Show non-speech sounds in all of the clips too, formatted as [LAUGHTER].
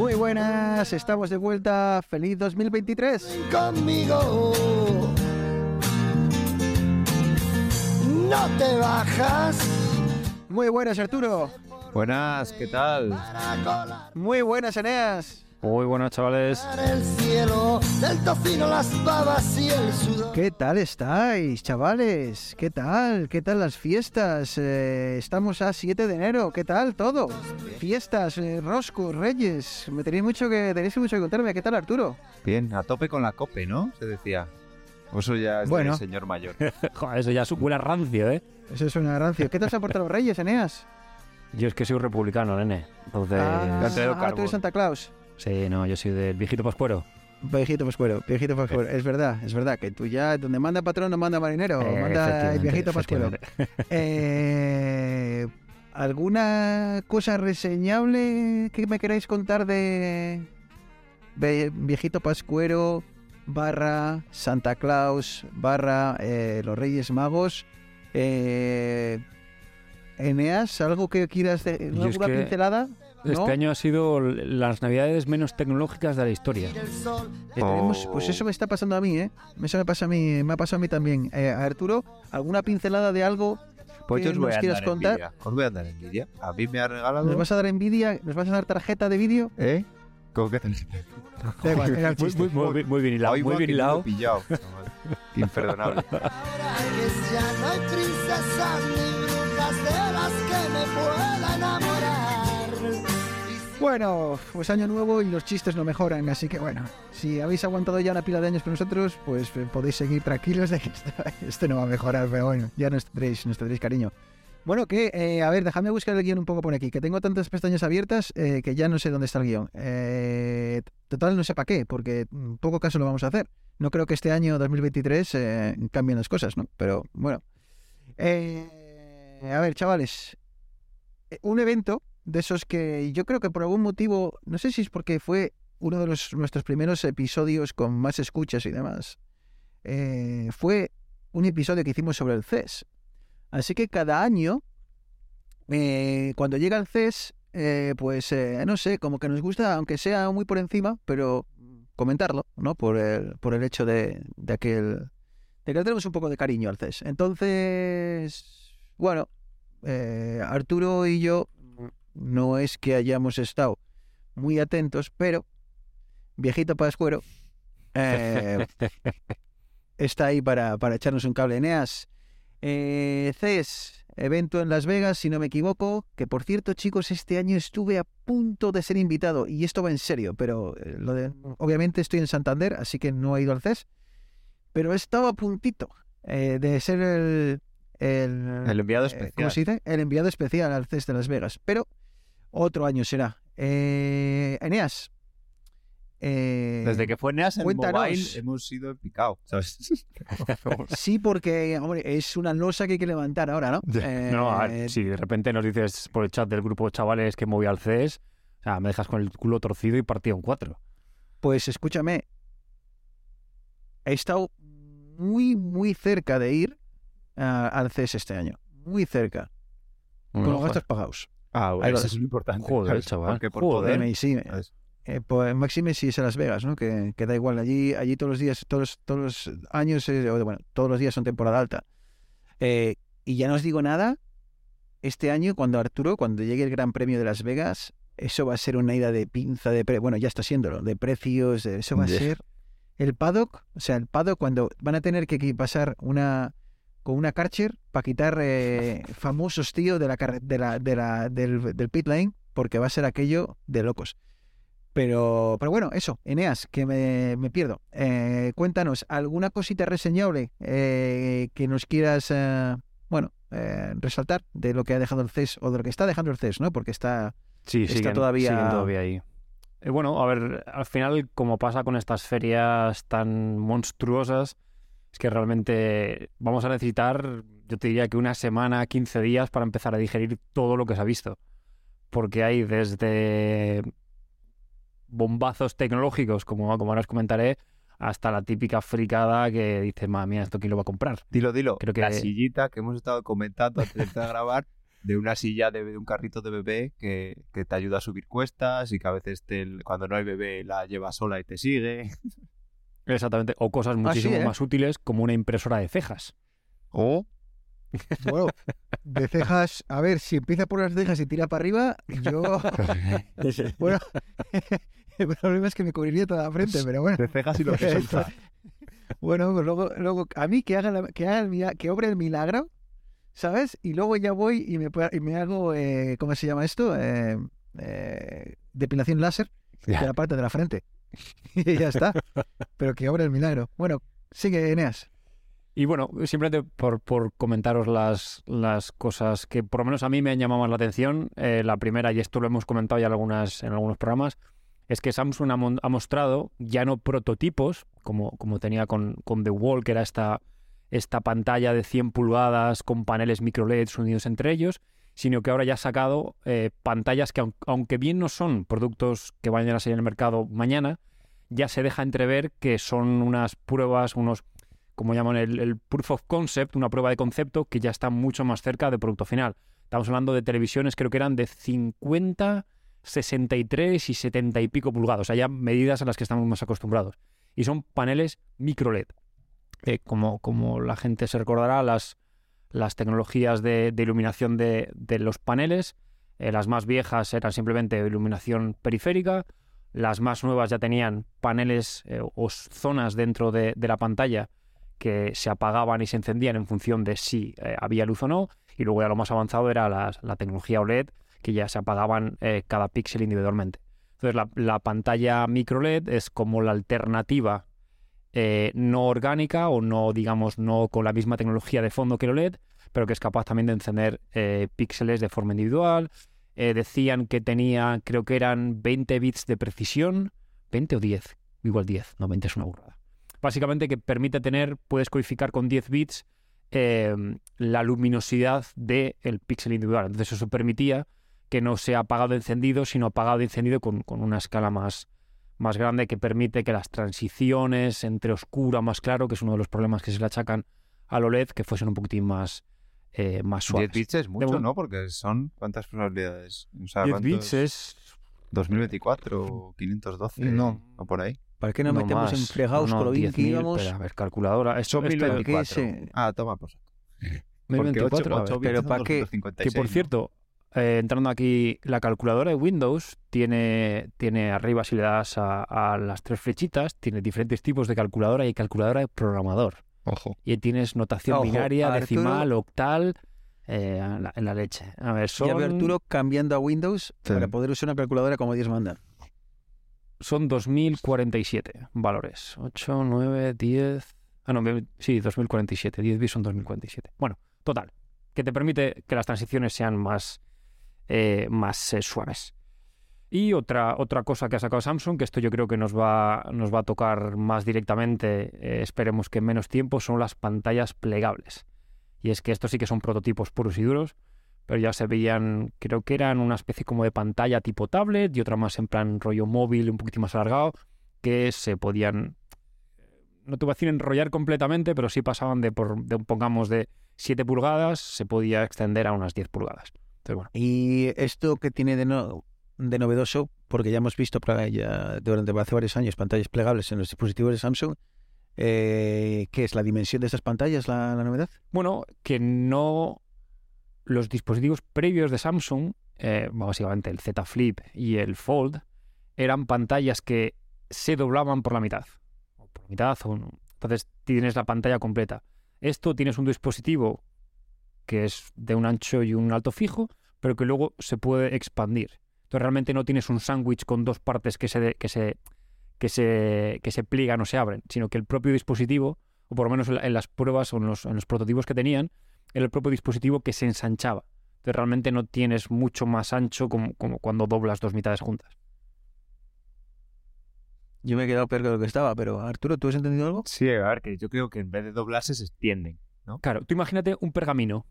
Muy buenas, estamos de vuelta. Feliz 2023. conmigo. No te bajas Muy buenas, Arturo. Buenas, ¿qué tal? Muy buenas, Eneas. Muy buenas, chavales. el cielo del tocino, las babas y el sudor. ¿Qué tal estáis, chavales? ¿Qué tal? ¿Qué tal las fiestas? Eh, estamos a 7 de enero. ¿Qué tal todo? Fiestas, eh, Rosco, Reyes. Me tenéis mucho que tenéis mucho que contarme. ¿Qué tal, Arturo? Bien, a tope con la cope, ¿no? Se decía. O Eso ya es Bueno. del señor mayor. [LAUGHS] Joder, eso ya es un rancio, ¿eh? Eso es una rancio. ¿Qué tal se han portado los Reyes, Eneas? Yo es que soy republicano, nene. Entonces... ah, ah, tú eres Santa Claus. Sí, no, yo soy del viejito pascuero. Viejito Pascuero, viejito Pascuero. Es verdad, es verdad que tú ya, donde manda patrón no manda marinero, Eh, manda el viejito Pascuero. Eh, ¿Alguna cosa reseñable que me queráis contar de, viejito Pascuero barra Santa Claus barra eh, los Reyes Magos? Eh, Eneas, ¿algo que quieras de, alguna pincelada? ¿No? Este año ha sido las navidades menos tecnológicas de la historia. Eh, tenemos- Oh. Pues eso me está pasando a mí, ¿eh? Eso me pasa a mí, me ha pasado a mí también. Eh, Arturo, ¿alguna pincelada de algo Pues ¿Qué yo os voy nos a contar? envidia. Os voy a dar envidia. A mí me ha regalado... ¿Nos vas a dar envidia? ¿Nos vas a dar tarjeta de vídeo? ¿Eh? ¿Cómo que Muy, muy, muy, muy bien hilado, Hoy muy bien hilado. pillado. [LAUGHS] Imperdonable. ahora que ya no hay princesas ni brujas de las que me pueda enamorar. Bueno, pues año nuevo y los chistes no mejoran, así que bueno, si habéis aguantado ya una pila de años con nosotros, pues eh, podéis seguir tranquilos de que esto, [LAUGHS] esto no va a mejorar, pero bueno, ya nos tendréis, cariño. Bueno, que, eh, a ver, dejadme buscar el guion un poco por aquí, que tengo tantas pestañas abiertas eh, que ya no sé dónde está el guion. Eh, total, no sé para qué, porque poco caso lo vamos a hacer. No creo que este año 2023 eh, cambien las cosas, ¿no? Pero bueno. A ver, chavales, un evento de esos que yo creo que por algún motivo, no sé si es porque fue uno de los, nuestros primeros episodios con más escuchas y demás, eh, fue un episodio que hicimos sobre el CES. Así que cada año, eh, cuando llega el CES, eh, pues eh, no sé, como que nos gusta, aunque sea muy por encima, pero comentarlo, ¿no? Por el, por el hecho de, de aquel... De que tenemos un poco de cariño al CES. Entonces, bueno, Arturo y yo no es que hayamos estado muy atentos, pero viejito Pascuero eh, [LAUGHS] está ahí para, para echarnos un cable. Eneas, eh, CES, evento en Las Vegas, si no me equivoco, que por cierto, chicos, este año estuve a punto de ser invitado, y esto va en serio, pero eh, lo de, obviamente estoy en Santander, así que no he ido al CES, pero he estado a puntito eh, de ser el... el El enviado eh, especial. ¿Cómo se dice? El enviado especial al CES de Las Vegas. Pero otro año será. Eh, Eneas. eh, Desde que fue Neas en cuéntanos. mobile hemos sido en picado. ¿sabes? [LAUGHS] [LAUGHS] Sí, porque hombre, es una losa que hay que levantar ahora, ¿no? Eh, No, a ver, si de repente nos dices por el chat del grupo de chavales que moví al CES, o sea, me dejas con el culo torcido y partido en cuatro. Pues escúchame. He estado muy, muy cerca de ir ah, al CES este año. Muy cerca. Con los gastos pagados. Ah, bueno, eso es lo importante. Joder, ¿sabes? chaval, Porque por joder. poder... Eh, sí, ¿sabes? Eh, pues máxime si es en Las Vegas, ¿no? Que, que da igual. Allí, allí todos los días, todos, todos los años, eh, bueno, todos los días son temporada alta. Eh, y ya no os digo nada. Este año, cuando Arturo, cuando llegue el Gran Premio de Las Vegas, eso va a ser una ida de pinza de pre bueno, ya está siéndolo, de precios, de- eso va a Ya. ser el paddock, o sea, el paddock cuando van a tener que pasar una con una Karcher para quitar eh, [LAUGHS] famosos tío de la, de la, de la del, del pit lane porque va a ser aquello de locos. Pero, pero bueno, eso, Eneas, que me, me pierdo. Eh, cuéntanos, ¿alguna cosita reseñable eh, que nos quieras, bueno, resaltar de lo que ha dejado el CES o de lo que está dejando el CES, ¿no? Porque está, Sí, Está siguen, todavía- siguen todavía ahí. Bueno, a ver, al final, como pasa con estas ferias tan monstruosas, es que realmente vamos a necesitar, yo te diría que una semana, 15 días para empezar a digerir todo lo que se ha visto. Porque hay desde bombazos tecnológicos, como, como ahora os comentaré, hasta la típica fricada que dice, madre mía, ¿esto quién lo va a comprar? Dilo, dilo. Creo que- La sillita que hemos estado comentando antes de empezar a grabar, de una silla de, de un carrito de bebé que, que te ayuda a subir cuestas y que a veces te- cuando no hay bebé la lleva sola y te sigue. Exactamente. O cosas muchísimo ¿eh? más útiles como una impresora de cejas. O Bueno, de [LAUGHS] cejas, a ver, si empieza por las cejas y tira para arriba, yo. [LAUGHS] Bueno, [LAUGHS] el problema es que me cubriría toda la frente, pero bueno. de cejas y lo que solta. Bueno, pues luego, luego a mí que haga, la- que haga el que obre el milagro, ¿sabes? Y luego ya voy y me, y me hago, eh, ¿cómo se llama esto? Eh, eh, depilación láser de la parte de la frente. [LAUGHS] y ya está. Pero que obre el milagro. Bueno, sigue, Eneas. Y bueno, simplemente por, por comentaros las, las cosas que por lo menos a mí me han llamado más la atención. eh, la primera, y esto lo hemos comentado ya en, algunas, en algunos programas, es que Samsung ha mostrado ya no prototipos, como, como tenía con, con The Wall, que era esta, esta pantalla de 100 pulgadas con paneles micro LEDs unidos entre ellos, sino que ahora ya ha sacado eh, pantallas que, aun- aunque bien no son productos que vayan a salir el mercado mañana, ya se deja entrever que son unas pruebas, unos como llaman el, proof of concept, una prueba de concepto que ya está mucho más cerca de producto final. Estamos hablando de televisiones, creo que eran de 50, 63 y 70 y pico pulgadas, o sea, ya medidas a las que estamos más acostumbrados. Y son paneles micro LED. Eh, como, como la gente se recordará, las, las tecnologías de, iluminación de, los paneles, eh, las más viejas eran simplemente iluminación periférica, las más nuevas ya tenían paneles eh, o zonas dentro de, la pantalla que se apagaban y se encendían en función de si eh, había luz o no. Y luego ya lo más avanzado era las- la tecnología OLED, que ya se apagaban cada píxel individualmente. Entonces la, la pantalla micro LED es como la alternativa eh, no orgánica o no, digamos, no con la misma tecnología de fondo que el OLED, pero que es capaz también de encender eh, píxeles de forma individual. Eh, decían que tenía, creo que eran 20 bits de precisión, 20 o 10, igual 10, no 20 es una burrada. Básicamente que permite tener, puedes codificar con 10 bits eh, la luminosidad del píxel individual. Entonces eso permitía que no sea apagado encendido, sino apagado encendido con, con una escala más, más grande que permite que las transiciones entre oscuro a más claro, que es uno de los problemas que se le achacan al OLED, que fuesen un poquitín más, eh, más 10 suaves. bits es mucho, ¿no? Porque son... ¿Cuántas probabilidades? O sea, 10 ¿cuántos? bits es 2024 o 512 No. o por ahí. ¿Para qué nos no metemos en fregados no, con lo bien que 10.000, íbamos? pero, a ver, calculadora. Esto- 1024. se- Ah, toma, pues. 1024, a ver. pero ¿para qué? Que por cierto, eh, entrando aquí, la calculadora de Windows tiene, tiene arriba, si le das a, a las tres flechitas, tiene diferentes tipos de calculadora y calculadora de programador. Ojo. Y tienes notación Ojo, binaria, Arturo- decimal, octal, eh, en, la, en la leche. A ver, son, Arturo cambiando a Windows Sí. para poder usar una calculadora como Dios manda. son 2047 valores. 8, 9, 10... Ah, no, sí, 2047. 10 bits son 2047. Bueno, total. Que te permite que las transiciones sean más, eh, más eh, suaves. Y otra, otra cosa que ha sacado Samsung, que esto yo creo que nos va, nos va a tocar más directamente, eh, esperemos que en menos tiempo, son las pantallas plegables. Y es que estos sí que son prototipos puros y duros, pero ya se veían, creo que eran una especie como de pantalla tipo tablet y otra más en plan rollo móvil, un poquitín más alargado, que se podían, no te voy a decir enrollar completamente, pero sí pasaban de, por, pongamos, de 7 pulgadas, se podía extender a unas 10 pulgadas. Bueno, Y esto que tiene de, no- de novedoso, porque ya hemos visto ya durante hace varios años pantallas plegables en los dispositivos de Samsung, eh, ¿qué es la dimensión de estas pantallas la, la novedad? Bueno, que no los dispositivos previos de Samsung, eh, básicamente el Z Flip y el Fold, eran pantallas que se doblaban por la mitad. O por la mitad, o no. entonces tienes la pantalla completa. Esto tienes un dispositivo que es de un ancho y un alto fijo, pero que luego se puede expandir. Entonces realmente no tienes un sándwich con dos partes que se, de- que se que se que se pliegan o se abren, sino que el propio dispositivo o por lo menos en, la- en las pruebas o en los, en los prototipos que tenían, era el propio dispositivo que se ensanchaba. Entonces realmente no tienes mucho más ancho como, como cuando doblas dos mitades juntas. Yo me he quedado peor que lo que estaba, pero Arturo, ¿tú has entendido algo? Sí, a ver, que yo creo que en vez de doblarse se extienden. Claro, tú imagínate un pergamino,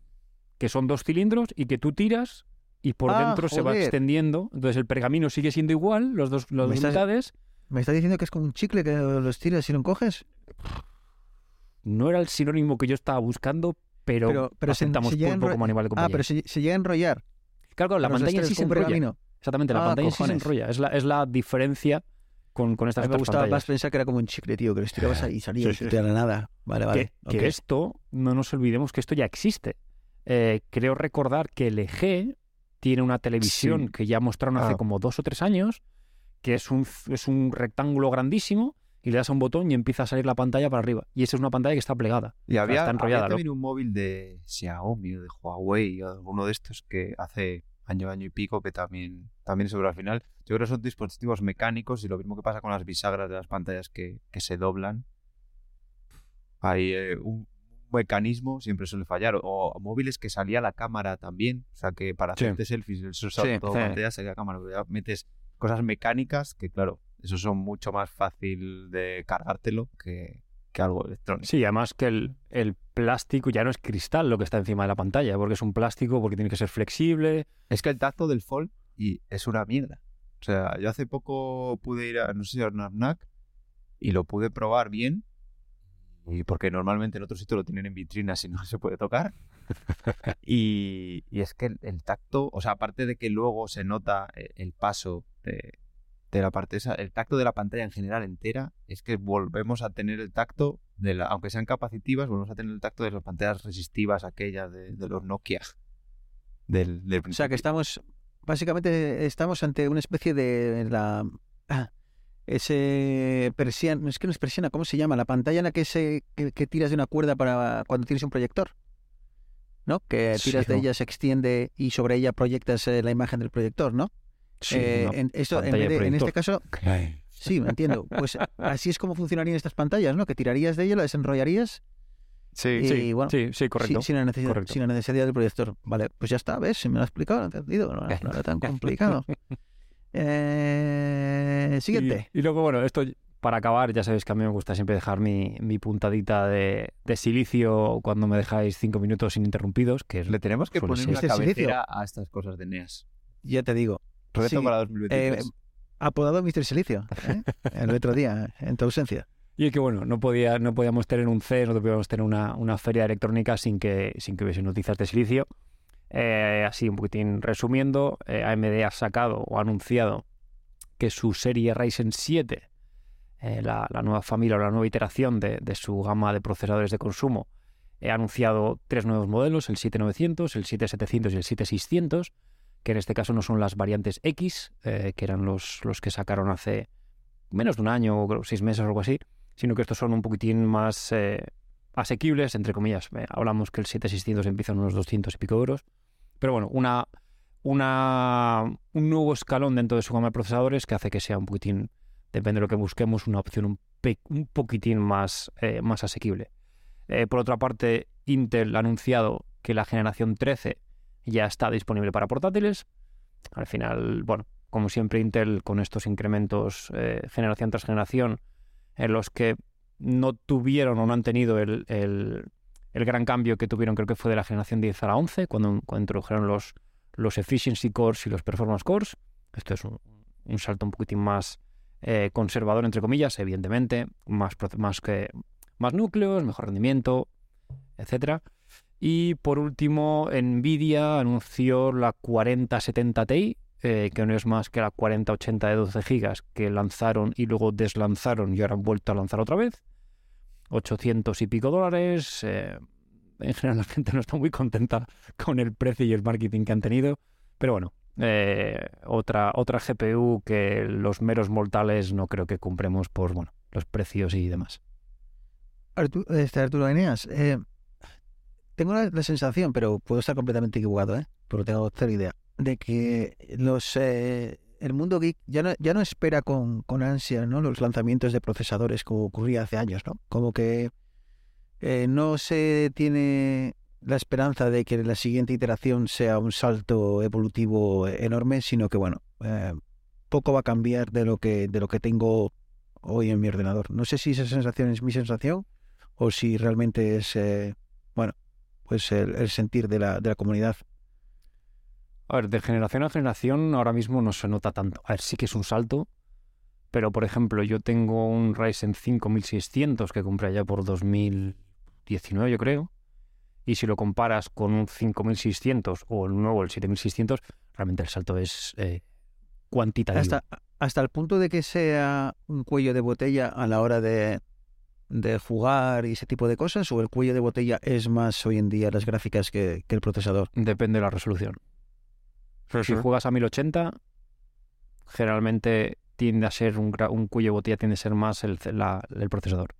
que son dos cilindros y que tú tiras y por Ah, dentro se va extendiendo. Entonces el pergamino sigue siendo igual, los dos, las Me dos estás- mitades. ¿Me estás diciendo que es como un chicle que lo estiras y lo encoges? No era el sinónimo que yo estaba buscando, pero, Pero- pero aceptamos se pulpo como animal de Ah, compañía. pero se, se llega a enrollar. Claro, claro, la los pantalla sí se enrolla. pergamino. Exactamente, la Ah, pantalla sí se enrolla. Es la, es la diferencia con, con estas A mí me otras gustaba más pensar que era como un chicle, tío, que lo estirabas [LAUGHS] ahí y salía Sí, sí, nada. Vale, vale. que, esto, no nos olvidemos que esto ya existe. Eh, creo recordar que LG tiene una televisión Sí. que ya mostraron hace Ah. como dos o tres años, que es un, es un rectángulo grandísimo y le das a un botón y empieza a salir la pantalla para arriba. Y esa es una pantalla que está plegada. Y había, está enrollada, había ¿no? también un móvil de Xiaomi o de Huawei o alguno de estos que hace año, año y pico que también, también sobre al final. Yo creo que son dispositivos mecánicos y lo mismo que pasa con las bisagras de las pantallas que, que se doblan. Hay eh, un mecanismo siempre suele fallar. O, o móviles que salía la cámara también. O sea que para Sí. hacerte selfies, eso Sí, todo sí. pantalla, salía la cámara. ya metes cosas mecánicas que claro, eso son mucho más fácil de cargártelo que, que algo electrónico. Sí, además que el, el plástico ya no es cristal lo que está encima de la pantalla, porque es un plástico, porque tiene que ser flexible. Es que el tacto del Fold y es una mierda. O sea, yo hace poco pude ir a, no sé a una FNAC y lo pude probar bien. Y porque normalmente en otros sitios lo tienen en vitrinas y no [LAUGHS] se puede tocar. y, y es que el, el tacto, o sea, aparte de que luego se nota eh, el paso de, de la parte esa, el tacto de la pantalla en general entera, es que volvemos a tener el tacto, de la, aunque sean capacitivas, volvemos a tener el tacto de las pantallas resistivas, aquellas de, de los Nokia. Del, del O sea, que estamos, básicamente estamos ante una especie de la... ah, ese persiana, es que no es persiana, ¿cómo se llama? La pantalla en la que, se, que, que tiras de una cuerda para cuando tienes un proyector. ¿No? Que Sí, tiras de ella, se extiende y sobre ella proyectas eh, la imagen del proyector, ¿no? Eh, una en, esto, en, de este caso, sí, me entiendo. Pues así es como funcionarían estas pantallas, ¿no? Que tirarías de ella, la desenrollarías Sí, y Sí, bueno, sí, sí, correcto. sin, sin la necesidad, correcto. sin la necesidad del proyector. Vale, pues ya está, ¿ves? Se me lo ha explicado, lo he entendido. No, no era tan complicado. [LAUGHS] Eh, siguiente. Y, y luego, bueno, esto para acabar, ya sabéis que a mí me gusta siempre dejar mi, mi puntadita de, de silicio cuando me dejáis cinco minutos ininterrumpidos, que es Le tenemos que poner una Este silicio. cabecera a estas cosas de NEAS. Ya te digo. Reto Sí, para eh, 2023. apodado Mr. Silicio. ¿eh? El otro día, en tu ausencia. Y es que bueno, no podía, no podíamos tener un CES, no podíamos tener una, una feria electrónica sin que, sin que hubiese noticias de silicio. Eh, así un poquitín resumiendo, eh, AMD ha sacado o anunciado que su serie Ryzen 7, eh, la, la nueva familia o la nueva iteración de, de su gama de procesadores de consumo, ha anunciado tres nuevos modelos, el 7900, el 7700 y el 7600, que en este caso no son las variantes X, que eran los, los que sacaron hace menos de un año o seis meses o algo así, sino que estos son un poquitín más asequibles, entre comillas. Eh, hablamos que el 7600 empieza en unos 200 y pico euros. Pero bueno, una, una, un nuevo escalón dentro de su gama de procesadores que hace que sea un poquitín, depende de lo que busquemos, una opción un, un poquitín más, eh, más asequible. Eh, por otra parte, Intel ha anunciado que la generación 13 ya está disponible para portátiles. Al final, bueno, como siempre, Intel con estos incrementos generación tras generación, en los que no tuvieron o no han tenido el, el- el gran cambio que tuvieron, creo que fue de la generación 10 a la 11, cuando, introdujeron los, los Efficiency Cores y los Performance Cores. Esto es un, un salto un poquitín más eh, conservador, entre comillas, evidentemente, más, más, que, más núcleos, mejor rendimiento, etcétera. Y por último, Nvidia anunció la 4070 Ti, eh, que no es más que la 4080 de 12 GB que lanzaron y luego deslanzaron y ahora han vuelto a lanzar otra vez. 800 y pico dólares. eh, en general la gente no está muy contenta con el precio y el marketing que han tenido. Pero bueno, eh, otra, otra GPU que los meros mortales no creo que cumplemos por bueno, los precios y demás. Arturo, este Arturo Eneas, eh, tengo la, sensación, pero puedo estar completamente equivocado, ¿eh? pero tengo cero idea, de que los el mundo geek ya no, ya no espera con, ansia los lanzamientos de procesadores como ocurría hace años, ¿no? Como que eh, no se tiene la esperanza de que la siguiente iteración sea un salto evolutivo enorme, sino que bueno, eh, poco va a cambiar de lo que de lo que tengo hoy en mi ordenador. No sé si esa sensación es mi sensación o si realmente es, eh, bueno, pues el, el sentir de la, de la comunidad. A ver, de generación a generación ahora mismo no se nota tanto. A ver, sí que es un salto, pero por ejemplo, yo tengo un Ryzen 5600 que compré ya por 2019, yo creo. Y si lo comparas con un 5600 o el nuevo, el 7600, realmente el salto es eh, cuantitativo. Hasta, hasta el punto de que sea un cuello de botella a la hora de, de jugar y ese tipo de cosas, o el cuello de botella es más hoy en día las gráficas que, que el procesador. Depende de la resolución. Si juegas a 1080, generalmente tiende a ser un, un cuello de botella tiende a ser más el, la- el procesador.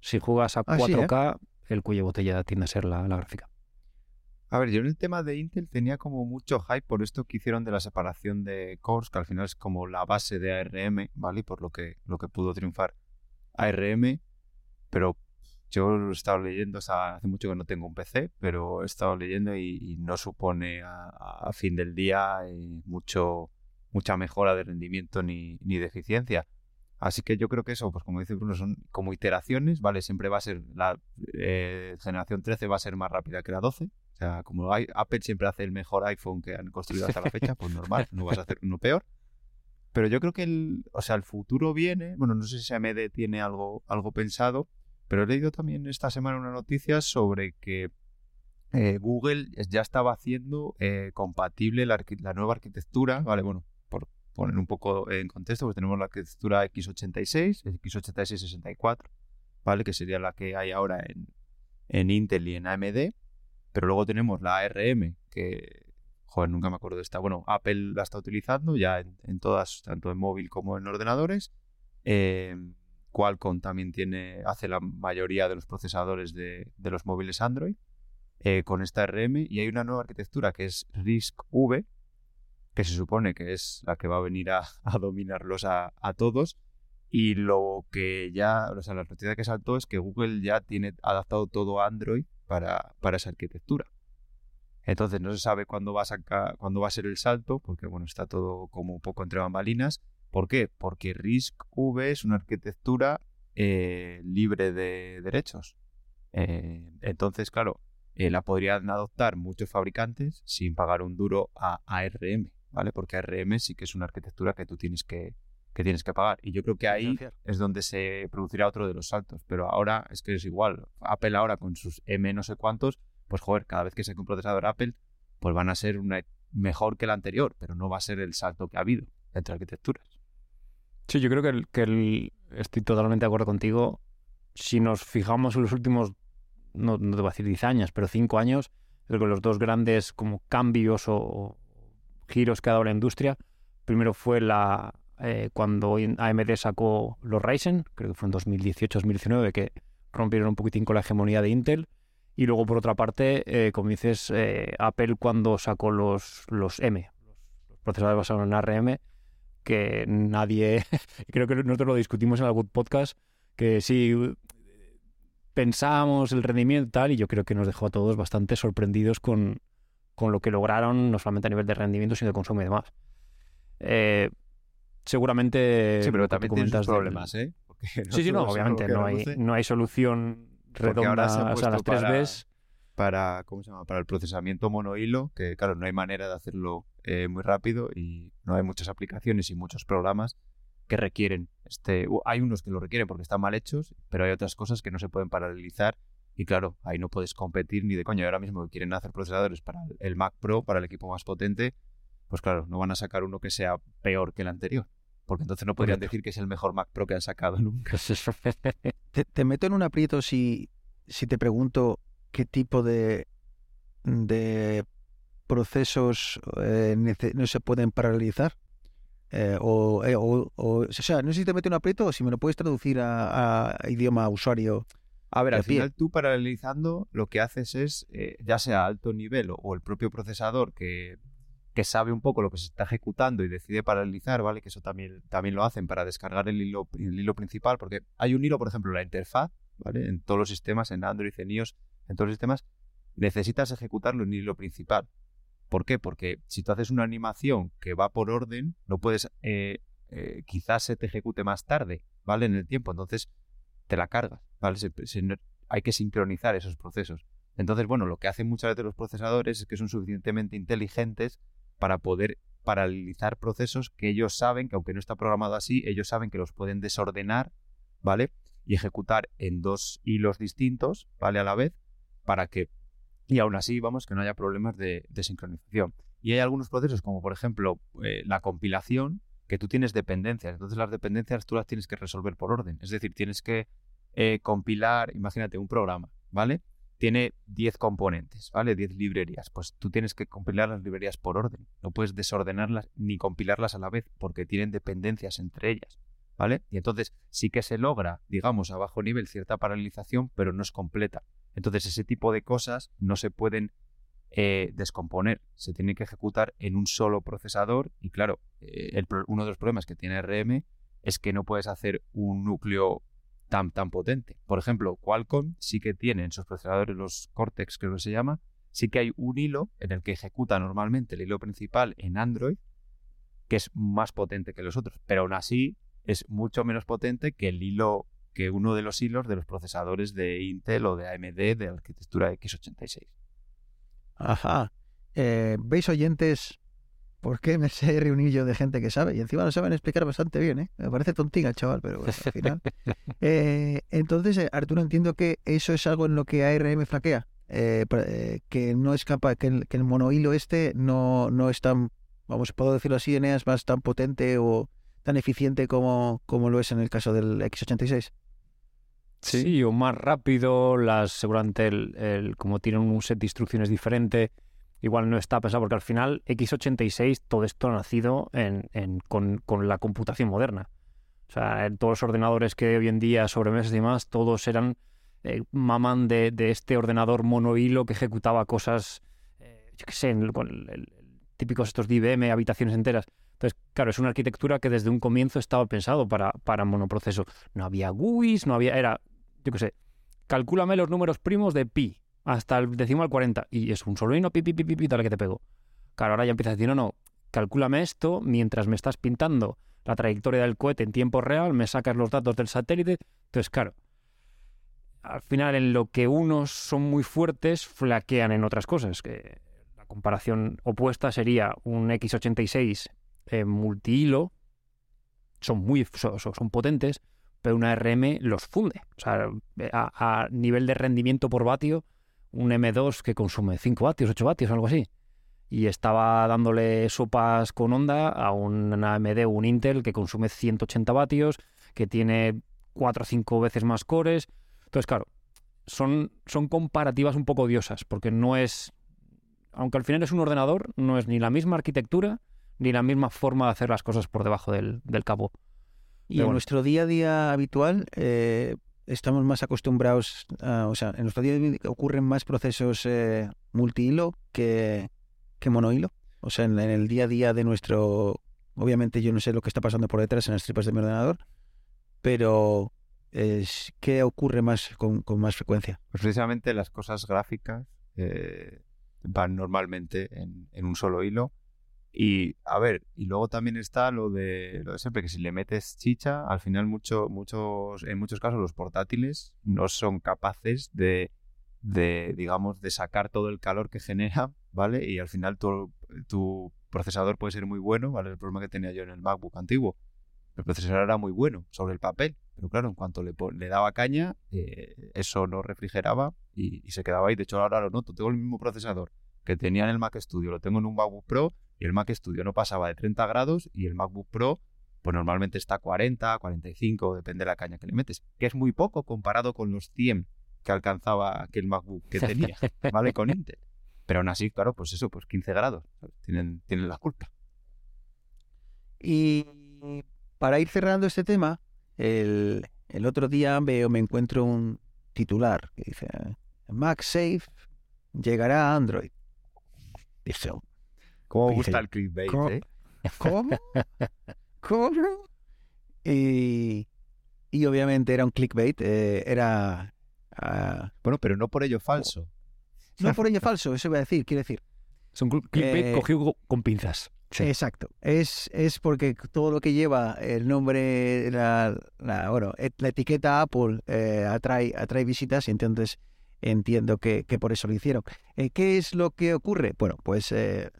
Si juegas a Ah, sí, ¿eh? 4K, el cuello de botella tiende a ser la, la gráfica. A ver, yo en el tema de Intel tenía como mucho hype por esto que hicieron de la separación de cores, que al final es como la base de ARM, ¿vale? Y por lo que, lo que pudo triunfar ARM, pero yo he estado leyendo, hace mucho que no tengo un PC, pero he estado leyendo y, no supone a, fin del día eh, mucho, mucha mejora de rendimiento ni, ni de eficiencia. Así que yo creo que eso, pues como dice Bruno, son como iteraciones, ¿vale? Siempre va a ser la eh, generación 13 va a ser más rápida que la 12. O sea, como Apple siempre hace el mejor iPhone que han construido hasta la fecha, pues normal, no vas a hacer uno peor. Pero yo creo que el, o sea, el futuro viene, bueno, no sé si AMD tiene algo, algo pensado, pero he leído también esta semana una noticia sobre que eh, Google ya estaba haciendo eh, compatible la, nueva arquitectura, vale, bueno, por poner un poco en contexto, pues tenemos la arquitectura x86, x86-64, ¿vale? Que sería la que hay ahora en, en Intel y en AMD. Pero luego tenemos la ARM, que, joder, nunca me acuerdo de esta. Bueno, Apple la está utilizando ya en, en todas, tanto en móvil como en ordenadores. Eh, Qualcomm también tiene, hace la mayoría de los procesadores de, los móviles Android eh, con esta ARM. Y hay una nueva arquitectura que es RISC-V, que se supone que es la que va a venir a, dominarlos a, todos. Y lo que ya, o sea, la noticia que saltó es que Google ya tiene adaptado todo Android para, para esa arquitectura. Entonces no se sabe cuándo va a sacar, cuándo va a ser el salto, porque bueno, está todo como un poco entre bambalinas. ¿Por qué? Porque RISC-V es una arquitectura eh, libre de derechos. Eh, entonces, claro, eh, la podrían adoptar muchos fabricantes sin pagar un duro a ARM, ¿vale? Porque ARM sí que es una arquitectura que tú tienes que, que tienes que pagar. Y yo creo que ahí es donde se producirá otro de los saltos. Pero ahora es que es igual. Apple ahora con sus M no sé cuántos, pues joder, cada vez que saque un procesador Apple, pues van a ser una mejor que la anterior, pero no va a ser el salto que ha habido entre arquitecturas. Sí, yo creo que, el- que el- estoy totalmente de acuerdo contigo. Si nos fijamos en los últimos, no, no te voy a decir 10 años, pero 5 años, creo que los dos grandes como cambios o, o giros que ha dado la industria, primero fue la eh, cuando AMD sacó los Ryzen, creo que fue en 2018-2019, que rompieron un poquitín con la hegemonía de Intel. Y luego, por otra parte, eh, como dices, eh, Apple cuando sacó los, los M, los procesadores basados en ARM, que nadie, [LAUGHS] creo que nosotros lo discutimos en algún podcast, que sí pensábamos el rendimiento y tal, y yo creo que nos dejó a todos bastante sorprendidos con, con lo que lograron, no solamente a nivel de rendimiento, sino de consumo y demás. Eh, seguramente... Sí, pero también comentas del- problemas, ¿eh? Porque Sí, sí, no, obviamente no hay, no hay solución redonda, ha o sea, las tres para- Bs. para, ¿cómo se llama? Para el procesamiento monohilo, que claro, no hay manera de hacerlo eh, muy rápido y no hay muchas aplicaciones y muchos programas que requieren este. Hay unos que lo requieren porque están mal hechos, pero hay otras cosas que no se pueden paralelizar y claro, ahí no puedes competir ni de coña. Ahora mismo que quieren hacer procesadores para el- Mac Pro, para el equipo más potente, pues claro, no van a sacar uno que sea peor que el anterior. Porque entonces no podrían decir que es el mejor Mac Pro que han sacado [LAUGHS] nunca. [LAUGHS] Te, te meto en un aprieto si, si te pregunto qué tipo de, de procesos eh, no se pueden paralelizar. Eh, o, eh, o, o- o sea, no sé si te meto en un aprieto o si me lo puedes traducir a, a idioma usuario. A ver, al pie. final tú paralelizando lo que haces es, ya sea a alto nivel o, el propio procesador que, que sabe un poco lo que se está ejecutando y decide paralelizar, ¿vale? Que eso también, también lo hacen para descargar el hilo, el hilo principal, porque hay un hilo, por ejemplo, la interfaz, ¿vale? En todos los sistemas, en Android, en iOS, en todos los sistemas, necesitas ejecutarlo en el hilo principal. ¿Por qué? Porque si tú haces una animación que va por orden, no puedes, eh, eh, quizás se te ejecute más tarde, ¿vale? En el tiempo. Entonces, te la cargas, ¿vale? Hay que sincronizar esos procesos. Entonces, bueno, lo que hacen muchas veces los procesadores es que son suficientemente inteligentes para poder paralelizar procesos que ellos saben que aunque no está programado así, ellos saben que los pueden desordenar, ¿vale? Y ejecutar en dos hilos distintos, ¿vale? A la vez, para que, y aún así, vamos, que no haya problemas de, sincronización. Y hay algunos procesos, como por ejemplo eh, la compilación, que tú tienes dependencias. Entonces las dependencias tú las tienes que resolver por orden. Es decir, tienes que eh, compilar, imagínate, un programa, ¿vale? Tiene 10 componentes, ¿vale? 10 librerías. Pues tú tienes que compilar las librerías por orden. No puedes desordenarlas ni compilarlas a la vez porque tienen dependencias entre ellas, ¿vale? Y entonces sí que se logra, digamos, a bajo nivel cierta paralelización, pero no es completa. Entonces ese tipo de cosas no se pueden eh, descomponer, se tienen que ejecutar en un solo procesador y claro, eh, uno de los problemas que tiene RM es que no puedes hacer un núcleo tan, tan potente. Por ejemplo, Qualcomm sí que tiene en sus procesadores los Cortex, creo que se llama, sí que hay un hilo en el que ejecuta normalmente el hilo principal en Android, que es más potente que los otros, pero aún así es mucho menos potente que el hilo, que uno de los hilos de los procesadores de Intel o de AMD de arquitectura x86. Ajá. Eh, ¿Veis oyentes por qué me sé reunir yo de gente que sabe? Y encima lo saben explicar bastante bien, ¿eh? Me parece tontiga el chaval, pero bueno, al final. [LAUGHS] Eh, entonces, eh, Arturo, entiendo que eso es algo en lo que ARM flaquea. eh, que no es capaz, que el, que el monohilo este no, no es tan, vamos, puedo decirlo así, Eneas, más tan potente o tan eficiente como, como lo es en el caso del X86. Sí. o más rápido, las seguramente el, el- como tienen un set de instrucciones diferente, igual no está pensado, porque al final x86 todo esto ha nacido en, en- con, con la computación moderna. O sea, en todos los ordenadores que hoy en día, sobremesas y demás, todos eran, eh, maman de, de este ordenador monohilo que ejecutaba cosas, eh, yo qué sé, en el- con el- el- típicos estos de IBM, habitaciones enteras. Entonces, claro, es una arquitectura que desde un comienzo estaba pensado para, para monoproceso. No había GUIs, no había, era, yo qué sé, calcúlame los números primos de pi hasta el decimal 40 y es un solo hilo, pi, pi, pi, pi, pi, dale que te pego. Claro, ahora ya empiezas a decir, no, no, calcúlame esto mientras me estás pintando la trayectoria del cohete en tiempo real, me sacas los datos del satélite. Entonces, claro, al final en lo que unos son muy fuertes, flaquean en otras cosas. Que la comparación opuesta sería un X86 eh, multihilo, son muy so- so- son potentes, pero una RM los funde. O sea, a, a nivel de rendimiento por vatio, un M2 que consume 5 vatios, 8 vatios, algo así. Y estaba dándole sopas con onda a un AMD o un Intel que consume 180 vatios, que tiene 4 o 5 veces más cores. Entonces, claro, son, son comparativas un poco odiosas, porque no es. Aunque al final es un ordenador, no es ni la misma arquitectura ni la misma forma de hacer las cosas por debajo del, del cabo. Y en nuestro día a día habitual eh, estamos más acostumbrados, a, o sea, en nuestro día a día ocurren más procesos eh, multihilo que, que monohilo. O sea, en, en el día a día de nuestro, obviamente yo no sé lo que está pasando por detrás en las tripas de mi ordenador, pero es, ¿qué ocurre más con, con más frecuencia? Pues precisamente las cosas gráficas eh, van normalmente en, en un solo hilo. Y a ver, y luego también está lo de, lo de siempre, que si le metes chicha, al final mucho, muchos, en muchos casos los portátiles no son capaces de, de, digamos, de sacar todo el calor que genera, ¿vale? Y al final tu, tu procesador puede ser muy bueno, ¿vale? El problema que tenía yo en el MacBook antiguo. El procesador era muy bueno sobre el papel, pero claro, en cuanto le, le daba caña, eh, eso no refrigeraba y, y se quedaba ahí. De hecho, ahora lo noto. Tengo el mismo procesador que tenía en el Mac Studio, lo tengo en un MacBook Pro y el Mac Studio no pasaba de 30 grados y el MacBook Pro, pues normalmente está a 40, 45, depende de la caña que le metes, que es muy poco comparado con los 100 que alcanzaba aquel MacBook que tenía, [LAUGHS] ¿vale? Con Intel. Pero aún así, claro, pues eso, pues 15 grados. Tienen, tienen la culpa. Y para ir cerrando este tema, el, el otro día veo, me encuentro un titular que dice MagSafe llegará a Android. Dije, ¿Cómo Dije gusta el clickbait, ¿cómo? eh? ¿cómo? ¿Cómo? Y, y obviamente era un clickbait, eh, era... ah, Bueno, pero no por ello falso. no por ello falso, eso iba a decir, quiero decir. Es un cl- clickbait Eh, cogido con pinzas. Sí. Exacto. Es, es porque todo lo que lleva el nombre, la, la, bueno, la etiqueta Apple eh, atrae, atrae visitas y entonces entiendo que, que por eso lo hicieron. Eh, ¿Qué es lo que ocurre? Bueno, pues eh,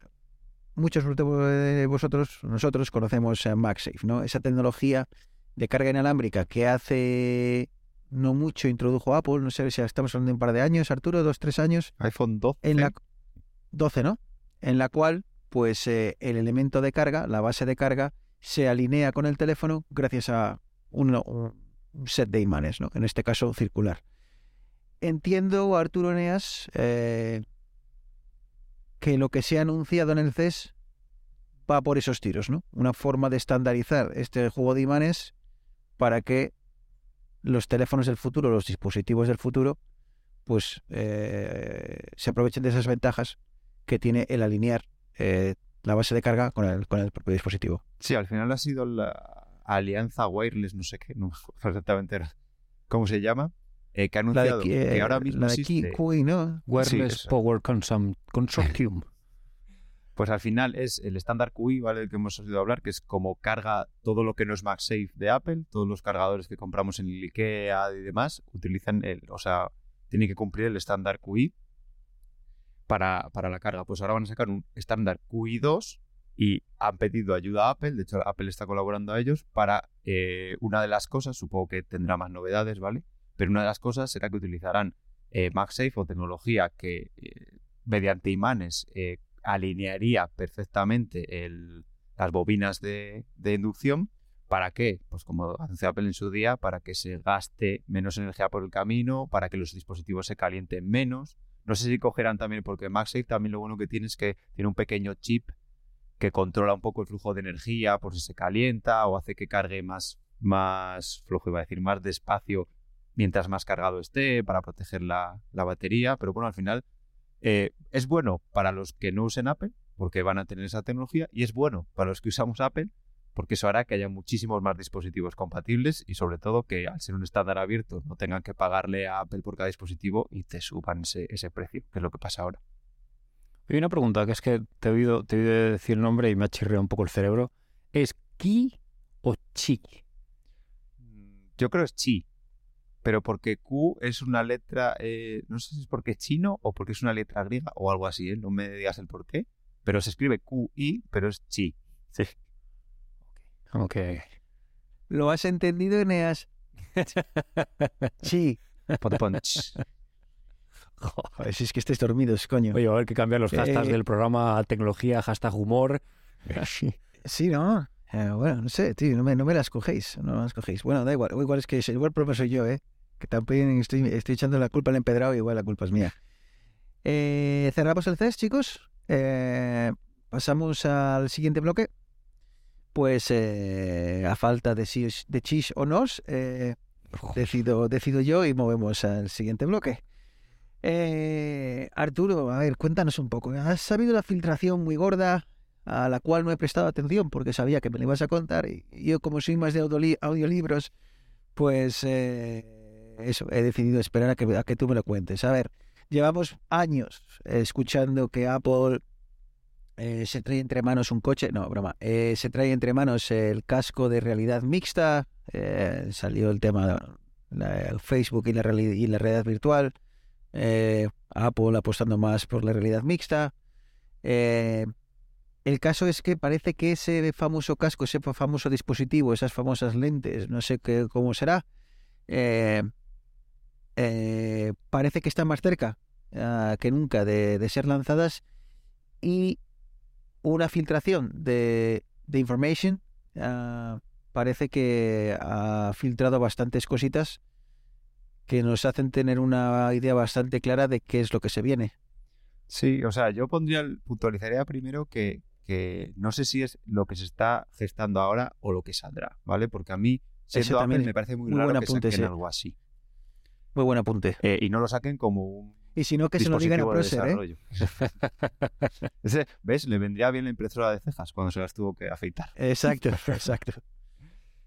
muchos de vosotros, nosotros conocemos MagSafe, ¿no? Esa tecnología de carga inalámbrica que hace no mucho introdujo Apple, no sé si estamos hablando de un par de años, Arturo, dos, tres años iPhone 12. en la 12, ¿no? En la cual, pues eh, el elemento de carga, la base de carga, se alinea con el teléfono gracias a un, un set de imanes, ¿no? En este caso, circular. Entiendo, Arturo Eneas, eh, que lo que se ha anunciado en el CES va por esos tiros, ¿no? Una forma de estandarizar este juego de imanes para que los teléfonos del futuro, los dispositivos del futuro, pues eh, se aprovechen de esas ventajas que tiene el alinear eh, la base de carga con el, con el propio dispositivo. Sí, al final ha sido la alianza wireless, no sé qué, no exactamente cómo se llama, eh, que ha La de, anunciado que ahora mismo la de existe. Kiwi, ¿no? Wireless. Power Consum- Consortium. [LAUGHS] Pues al final es el estándar QI, ¿vale? El que hemos oído hablar, que es como carga todo lo que no es MagSafe de Apple, todos los cargadores que compramos en el IKEA y demás, utilizan el, o sea, tienen que cumplir el estándar QI para, para la carga. Pues ahora van a sacar un estándar QI 2 y han pedido ayuda a Apple, de hecho Apple está colaborando a ellos para eh, una de las cosas, supongo que tendrá más novedades, ¿vale? Pero una de las cosas será que utilizarán eh, MagSafe o tecnología que eh, mediante imanes eh, alinearía perfectamente las bobinas de, inducción. ¿Para qué? Pues como hace Apple en su día, para que se gaste menos energía por el camino, para que los dispositivos se calienten menos. No sé si cogerán también, porque MagSafe también lo bueno que tiene es que tiene un pequeño chip que controla un poco el flujo de energía por si se calienta o hace que cargue más, más flojo, iba a decir, más despacio mientras más cargado esté para proteger la, la batería. Pero bueno, al final eh, es bueno para los que no usen Apple, porque van a tener esa tecnología, y es bueno para los que usamos Apple, porque eso hará que haya muchísimos más dispositivos compatibles y sobre todo que al ser un estándar abierto no tengan que pagarle a Apple por cada dispositivo y te suban ese, ese precio, que es lo que pasa ahora. Hay una pregunta que es que te he oído, te he oído decir el nombre y me ha chirreado un poco el cerebro. ¿Es Ki o Chi? Yo creo es Chi, pero porque Q es una letra, eh, no sé si es porque es chino o porque es una letra griega o algo así, ¿eh? no me digas el por qué, pero se escribe QI, pero es Chi. Sí. Ok. ¿Lo has entendido, Eneas? [LAUGHS] Sí. Joder, si es que estáis dormidos, coño. Oye, a haber que cambiar los hashtags Eh, del programa tecnología, hashtag humor. Sí, ¿no? Eh, bueno, no sé, tío, no me, no me las cogéis, no me las cogéis. Bueno, da igual, igual es que igual el problema soy yo, ¿eh? Que también estoy, estoy echando la culpa al empedrado, igual la culpa es mía. Eh, cerramos el CES, chicos. Eh, pasamos al siguiente bloque. Pues eh, a falta de, si, de chis o nos, decido, decido yo y movemos al siguiente bloque. Arturo, a ver, cuéntanos un poco. ¿Has habido una filtración muy gorda a la cual no he prestado atención porque sabía que me lo ibas a contar y yo como soy más de audioli- audiolibros, pues eh, eso, he decidido esperar a que, a que tú me lo cuentes. A ver, llevamos años escuchando que Apple eh, se trae entre manos un coche, no, broma, eh, se trae entre manos el casco de realidad mixta, salió el tema Facebook y la, reali- y la realidad virtual, Apple apostando más por la realidad mixta. El caso es que parece que ese famoso casco, ese famoso dispositivo, esas famosas lentes, no sé qué, cómo será, eh, eh, parece que están más cerca ah, que nunca de, ser lanzadas y una filtración de, de information ah, parece que ha filtrado bastantes cositas que nos hacen tener una idea bastante clara de qué es lo que se viene. Sí, o sea, yo pondría, puntualizaría primero que, que no sé si es lo que se está gestando ahora o lo que saldrá, ¿vale? Porque a mí, siendo también Apple, me parece muy, muy raro buen que saquen sí. algo así. Muy buen apunte. Eh, y no lo saquen como un Y si no, que se lo digan a dispositivo de Proser, ¿eh? [LAUGHS] Ese, ¿Ves? Le vendría bien la impresora de cejas cuando se las tuvo que afeitar. Exacto, [LAUGHS] exacto.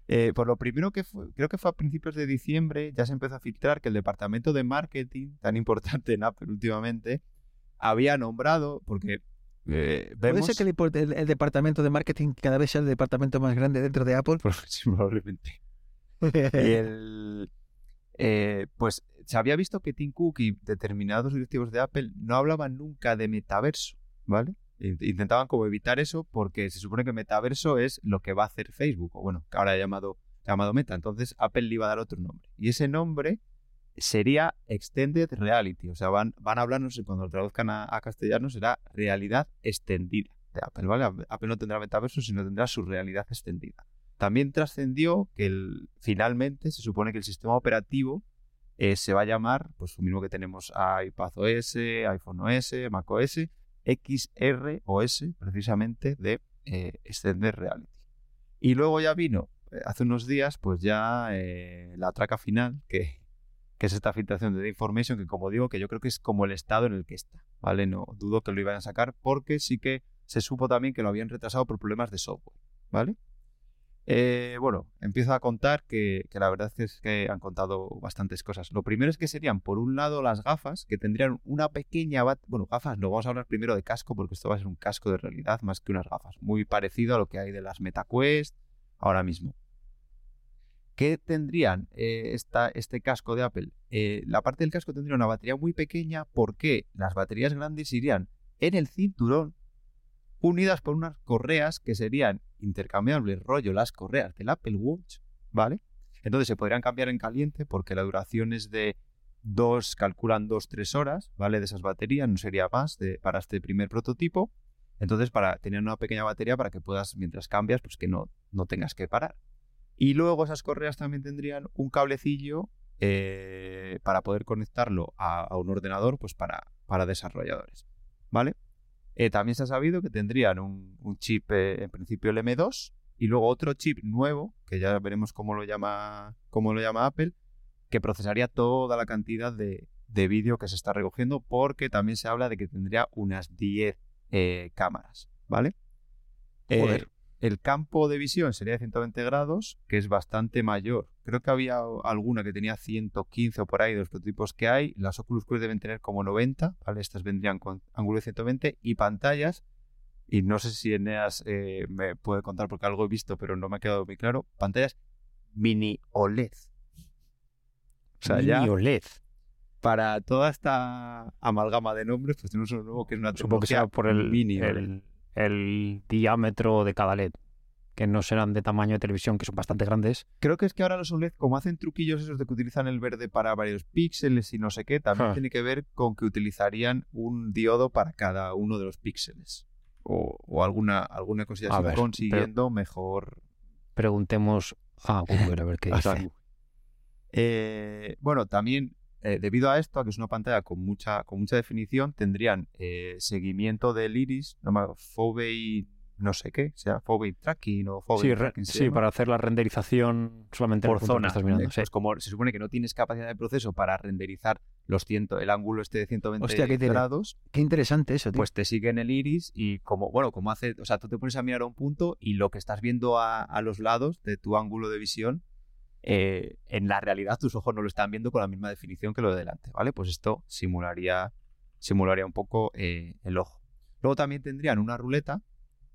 Eh, por lo primero que fue, creo que fue a principios de diciembre, ya se empezó a filtrar que el departamento de marketing, tan importante en Apple últimamente, había nombrado, porque eh, ¿Puede ser que el, import- el- el departamento de marketing cada vez sea el departamento más grande dentro de Apple? [LAUGHS] Sí, probablemente. Y [LAUGHS] el, eh, pues se había visto que Tim Cook y determinados directivos de Apple no hablaban nunca de metaverso, ¿vale? In- Intentaban como evitar eso porque se supone que metaverso es lo que va a hacer Facebook, o bueno, que ahora ha llamado, llamado Meta. Entonces Apple le iba a dar otro nombre. Y ese nombre sería Extended Reality. O sea, van, van a hablarnos, y cuando lo traduzcan a, castellano, será realidad extendida de Apple, ¿vale? Apple no tendrá metaverso, sino tendrá su realidad extendida. También trascendió que finalmente se supone que el sistema operativo eh, se va a llamar, pues lo mismo que tenemos a iPadOS, iPhone OS, macOS, XROS, precisamente de eh, Extended Reality. Y luego ya vino, eh, hace unos días, pues ya la traca final, que, que es esta filtración de The Information, que como digo, que yo creo que es como el estado en el que está, ¿vale? No dudo que lo iban a sacar, porque sí que se supo también que lo habían retrasado por problemas de software, ¿vale? Eh, bueno, empiezo a contar que, que la verdad es que han contado bastantes cosas. Lo primero es que serían, por un lado, las gafas, que tendrían una pequeña... Bueno, gafas, no, vamos a hablar primero de casco, porque esto va a ser un casco de realidad más que unas gafas. Muy parecido a lo que hay de las MetaQuest ahora mismo. ¿Qué tendrían eh, esta, este casco de Apple? Eh, la parte del casco tendría una batería muy pequeña porque las baterías grandes irían en el cinturón unidas por unas correas que serían intercambiables, rollo las correas del Apple Watch, ¿vale? Entonces se podrían cambiar en caliente porque la duración es de dos, calculan dos, tres horas, ¿vale? De esas baterías, no sería más de, para este primer prototipo. Entonces, para tener una pequeña batería para que puedas, mientras cambias, pues que no, no tengas que parar. Y luego esas correas también tendrían un cablecillo eh, para poder conectarlo a, un ordenador, pues para, para desarrolladores, ¿vale? Eh, también se ha sabido que tendrían un, chip, eh, en principio el M2, y luego otro chip nuevo, que ya veremos cómo lo llama, cómo lo llama Apple, que procesaría toda la cantidad de, de vídeo que se está recogiendo, porque también se habla de que tendría unas 10 eh, cámaras, ¿vale? Joder. El campo de visión sería de 120 grados, que es bastante mayor. Creo que había alguna que tenía 115 o por ahí de los prototipos que hay. Las Oculus Quest deben tener como 90, ¿vale? Estas vendrían con ángulo de 120 y pantallas. Y no sé si Eneas eh, me puede contar porque algo he visto, pero no me ha quedado muy claro. Pantallas mini OLED. O sea, ya Mini OLED. para toda esta amalgama de nombres, pues tenemos uno nuevo que es una Supongo que será por el, mini OLED. El, diámetro de cada LED, que no serán de tamaño de televisión, que son bastante grandes. Creo que es que ahora los OLED, como hacen truquillos esos de que utilizan el verde para varios píxeles y no sé qué, también Ah. tiene que ver con que utilizarían un diodo para cada uno de los píxeles. O, o alguna, alguna cosilla así, ver, consiguiendo mejor. Preguntemos a Google a ver qué [LAUGHS] dice. Eh, bueno, también eh, debido a esto, a que es una pantalla con mucha, con mucha definición, tendrían eh, seguimiento del iris, no Fovey no sé qué, sea, Fovey tracking o Fovey Sí, tracking sí, para hacer la renderización solamente por zona. estás mirando. Sí. Pues como se supone que no tienes capacidad de proceso para renderizar los ciento, el ángulo este de 120 Hostia, qué grados, Qué interesante eso, tío. pues te sigue en el iris y como, bueno, como hace, o sea, tú te pones a mirar a un punto y lo que estás viendo a, a los lados de tu ángulo de visión, eh, en la realidad tus ojos no lo están viendo con la misma definición que lo de delante, ¿vale? Pues esto simularía, simularía un poco eh, el ojo. Luego también tendrían una ruleta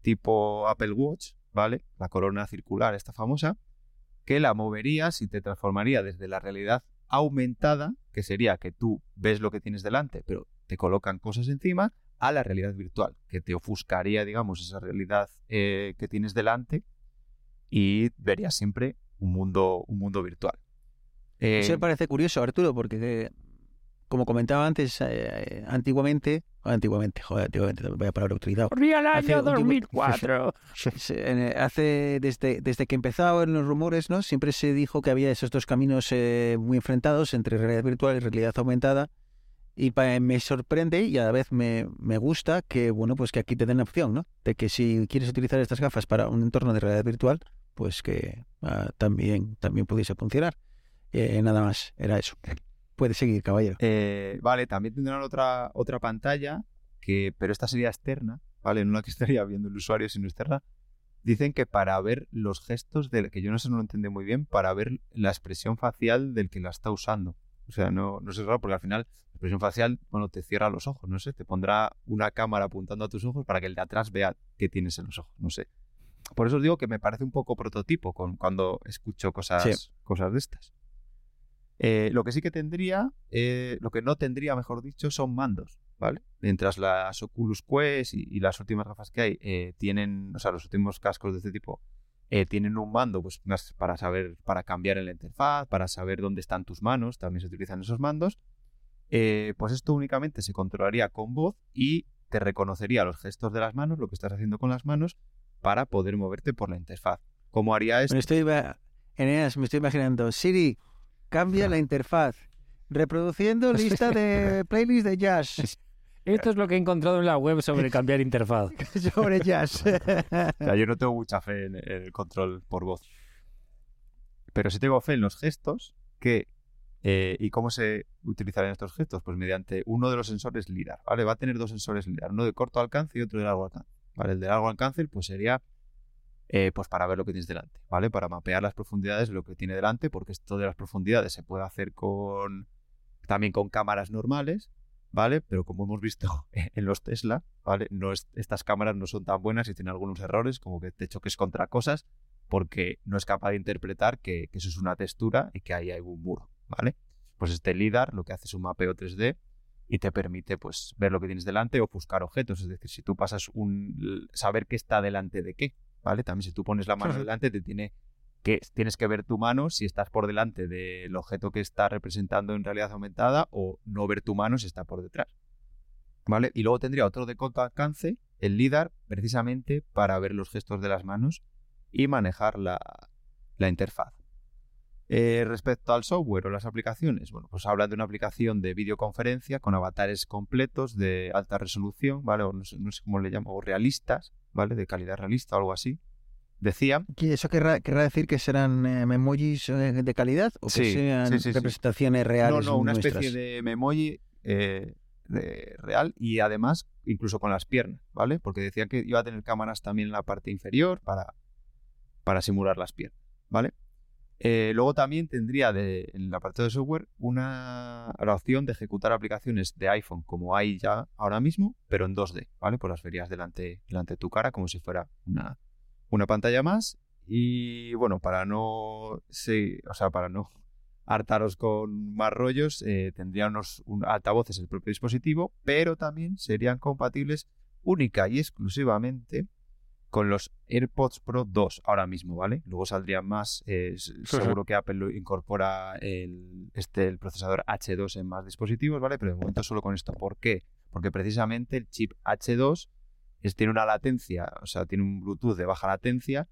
tipo Apple Watch, ¿vale? La corona circular, esta famosa, que la moverías y te transformaría desde la realidad aumentada, que sería que tú ves lo que tienes delante, pero te colocan cosas encima, a la realidad virtual, que te ofuscaría, digamos, esa realidad eh, que tienes delante y verías siempre un mundo, un mundo virtual. Eh, Eso me parece curioso, Arturo, porque eh, como comentaba antes, eh, eh, antiguamente, antiguamente, joder, antiguamente, vaya palabra utilizado. Corría el Hace año un tiempo- 2004. [LAUGHS] Se- en, eh, Hace desde, desde que empezaron los rumores, ¿no? Siempre se dijo que había esos dos caminos eh, muy enfrentados entre realidad virtual y realidad aumentada. Y pa- me sorprende y a la vez me, me gusta que bueno pues que aquí te den la opción, ¿no? De que si quieres utilizar estas gafas para un entorno de realidad virtual, pues que ah, también también pudiese funcionar. Eh, nada más, era eso. Puede seguir, caballero. Eh, vale, también tendrán otra, otra pantalla, que, pero esta sería externa, ¿vale? No la que [LAUGHS] estaría viendo el usuario, sino externa. Dicen que para ver los gestos del que yo no sé, no lo entendí muy bien, para ver la expresión facial del que la está usando. O sea, no, no es raro porque al final la expresión facial, bueno, te cierra los ojos, no sé, te pondrá una cámara apuntando a tus ojos para que el de atrás vea qué tienes en los ojos, no sé. Por eso os digo que me parece un poco prototipo con, cuando escucho cosas, Sí. cosas de estas. Eh, lo que sí que tendría, eh, lo que no tendría, mejor dicho, son mandos, ¿vale? Mientras las Oculus Quest y, y las últimas gafas que hay eh, tienen, o sea, los últimos cascos de este tipo tienen un mando, pues más para saber, para cambiar en la interfaz, para saber dónde están tus manos, también se utilizan esos mandos. pues esto únicamente se controlaría con voz y te reconocería los gestos de las manos, lo que estás haciendo con las manos, para poder moverte por la interfaz. ¿Cómo haría esto? Me estoy, Eneas, me estoy imaginando. Siri, cambia la interfaz. Reproduciendo lista de [LAUGHS] playlist de jazz. Esto es lo que he encontrado en la web sobre cambiar interfaz. [LAUGHS] Sobre jazz. [LAUGHS] O sea, yo no tengo mucha fe en, en el control por voz. Pero sí tengo fe en los gestos que... eh, ¿Y cómo se utilizarán estos gestos? Pues mediante uno de los sensores LIDAR, ¿vale? Va a tener dos sensores LIDAR, uno de corto alcance y otro de largo alcance. ¿Vale? El de largo alcance pues sería eh, pues para ver lo que tienes delante, ¿vale? Para mapear las profundidades de lo que tiene delante, porque esto de las profundidades se puede hacer con también con cámaras normales, ¿vale? Pero como hemos visto [LAUGHS] en los Tesla, ¿vale? No es- estas cámaras no son tan buenas y tienen algunos errores, como que te choques contra cosas, porque no es capaz de interpretar que, eso es una textura y que ahí hay un muro, ¿vale? Pues este LIDAR lo que hace es un mapeo 3D y te permite pues ver lo que tienes delante o buscar objetos, es decir, si tú pasas un saber qué está delante de qué, ¿vale? También si tú pones la mano delante te tiene que tienes que ver tu mano si estás por delante del objeto que está representando en realidad aumentada o no ver tu mano si está por detrás. ¿Vale? Y luego tendría otro de corto alcance, el LIDAR, precisamente para ver los gestos de las manos y manejar la, la interfaz. Eh, respecto al software o las aplicaciones, bueno, pues hablan de una aplicación de videoconferencia con avatares completos de alta resolución, ¿vale? O no sé, no sé cómo le llamo, o realistas, ¿vale? De calidad realista o algo así. Decía ¿Y ¿Eso querrá, querrá decir que serán eh, memojis eh, de calidad o que Sí, sean sí, sí, sí. representaciones reales? No, no, una nuestras? especie de memoji eh, de- real y además incluso con las piernas, ¿vale? Porque decía que iba a tener cámaras también en la parte inferior para, para simular las piernas, ¿vale? Eh, luego también tendría de, en la parte de software una la opción de ejecutar aplicaciones de iPhone como hay ya ahora mismo, pero en 2D, ¿vale? Pues las verías delante, delante de tu cara como si fuera una, una pantalla más. Y bueno, para no o sea, para no [LAUGHS] hartaros con más rollos, eh, tendría unos un, altavoces el propio dispositivo, pero también serían compatibles única y exclusivamente con los AirPods Pro 2 ahora mismo, ¿vale? Luego saldrían más, eh, seguro que Apple lo incorpora el, este, el procesador H2 en más dispositivos, ¿vale? Pero de momento solo con esto. ¿Por qué? Porque precisamente el chip H2 es, tiene una latencia, o sea, tiene un Bluetooth de baja latencia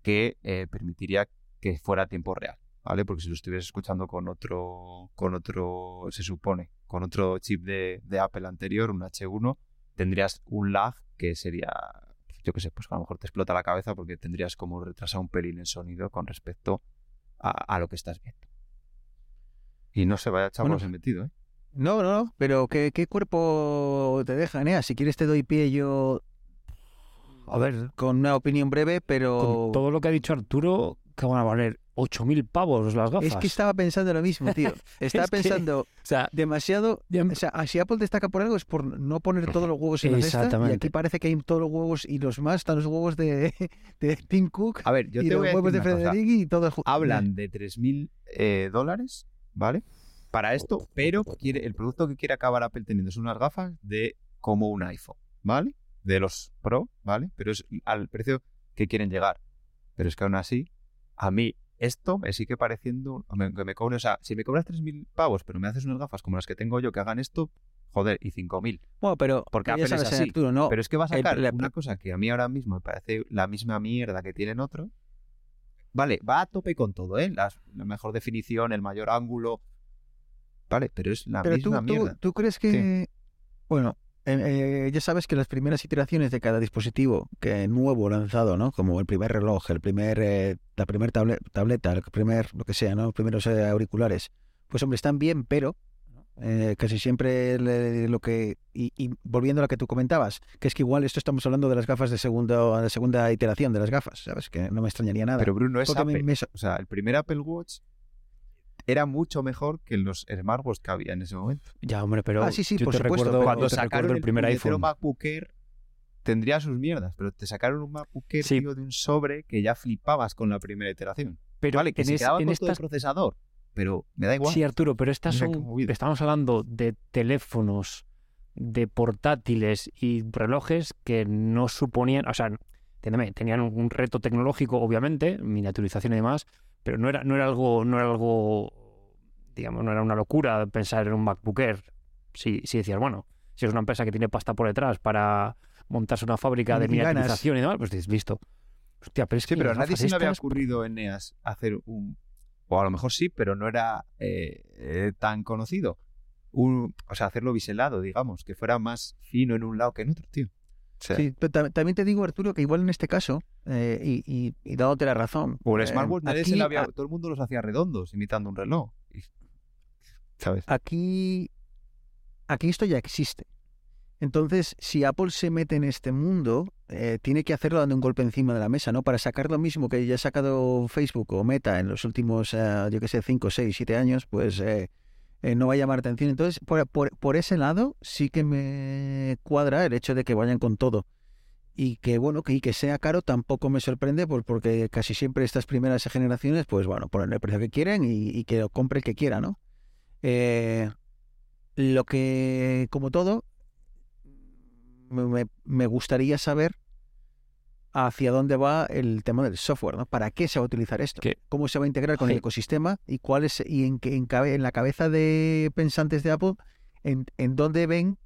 que eh, permitiría que fuera a tiempo real, ¿vale? Porque si lo estuvieras escuchando con otro, con otro, se supone, con otro chip de, de Apple anterior, un H1, tendrías un lag que sería, yo qué sé, pues a lo mejor te explota la cabeza porque tendrías como retrasado un pelín el sonido con respecto a, a lo que estás viendo. Y no se vaya chavos Bueno, metido, ¿eh? No, no, no, pero ¿qué, qué cuerpo te deja, Eneas? Si quieres te doy pie yo A ver, con una opinión breve, pero... con todo lo que ha dicho Arturo, que van a valer 8.000 pavos las gafas. Es que estaba pensando lo mismo, tío. [LAUGHS] Estaba Es que- pensando O sea, demasiado... ya- O sea, si Apple destaca por algo es por no poner todos los huevos en la cesta. Y aquí parece que hay todos los huevos y los más están los huevos de, [LAUGHS] de Tim Cook A ver, yo y te los voy huevos de decir. Frederick y todo. hablan de 3.000 eh, dólares, ¿vale? Para esto, pero quiere, el producto que quiere acabar Apple teniendo es unas gafas de como un iPhone, ¿vale? De los Pro, ¿vale? Pero es al precio que quieren llegar. Pero es que aún así, a mí esto me sigue pareciendo me- que me cobre, o sea, si me cobras 3.000 pavos, pero me haces unas gafas como las que tengo yo que hagan esto, joder, y 5.000. Bueno, pero Porque es sabes, así, Arturo, no, Pero es que va a el- sacar la- una cosa que a mí ahora mismo me parece la misma mierda que tienen otros. Vale, va a tope con todo, ¿eh? Las- la mejor definición, el mayor ángulo. Vale, pero es la Pero misma tú, mierda. tú crees que... Bueno, eh, ya sabes que las primeras iteraciones de cada dispositivo que nuevo lanzado, ¿no? Como el primer reloj, el primer, eh, la primera tableta, el primer, lo que sea, ¿no? Los primeros eh, auriculares. Pues hombre, están bien, pero eh, casi siempre le- lo que... Y, y volviendo a lo que tú comentabas, que es que igual esto estamos hablando de las gafas de, segundo, de segunda iteración de las gafas, ¿sabes? Que no me extrañaría nada. Pero Bruno es Apple. me O sea, el primer Apple Watch era mucho mejor que los smartwatches que había en ese momento. Ya, hombre, pero Ah, sí, sí, yo por te supuesto, recuerdo, Cuando te sacaron el primer puñetero iPhone. MacBook Air, tendría sus mierdas, pero te sacaron un MacBook Air Sí. tío, de un sobre que ya flipabas con la primera iteración. Pero vale, que en, se es- quedaba en estas procesador, pero me da igual. Sí, Arturo, pero estas son. Estamos hablando de teléfonos, de portátiles y relojes que no suponían. O sea, entiéndeme, tenían un reto tecnológico, obviamente, miniaturización y demás, pero no era, no era algo. No era algo. Digamos, no era una locura pensar en un MacBook Air. Si, si decías, bueno, si es una empresa que tiene pasta por detrás para montarse una fábrica de miniaturización y demás, pues dices, listo. Hostia, pero es Sí, que pero a nadie se le había ocurrido en NEAS hacer un. O a lo mejor sí, pero no era eh, eh, tan conocido. Un, o sea, hacerlo biselado, digamos, que fuera más fino en un lado que en otro, tío. O sea, Sí, pero ta- también te digo, Arturo, que igual en este caso, eh, y, y, y dándote la razón. O el eh, smartwatch nadie se aquí- le había- a- todo el mundo los hacía redondos, imitando un reloj. Aquí, aquí esto ya existe. Entonces, si Apple se mete en este mundo, eh, tiene que hacerlo dando un golpe encima de la mesa, ¿no? Para sacar lo mismo que ya ha sacado Facebook o Meta en los últimos, eh, yo qué sé, 5, 6, 7 años, pues eh, eh, no va a llamar atención. Entonces, por ese lado, sí que me cuadra el hecho de que vayan con todo. Y que, bueno, que, y que sea caro tampoco me sorprende, pues porque casi siempre estas primeras generaciones, pues bueno, ponen el precio que quieren y, y que lo compre el que quiera, ¿no? Eh, lo que, como todo, me, me- gustaría saber hacia dónde va el tema del software, ¿no? ¿Para qué se va a utilizar esto? ¿Cómo se va a integrar con el ecosistema? ¿Y cuál es, y en, en, en la cabeza de pensantes de Apple, en, en dónde ven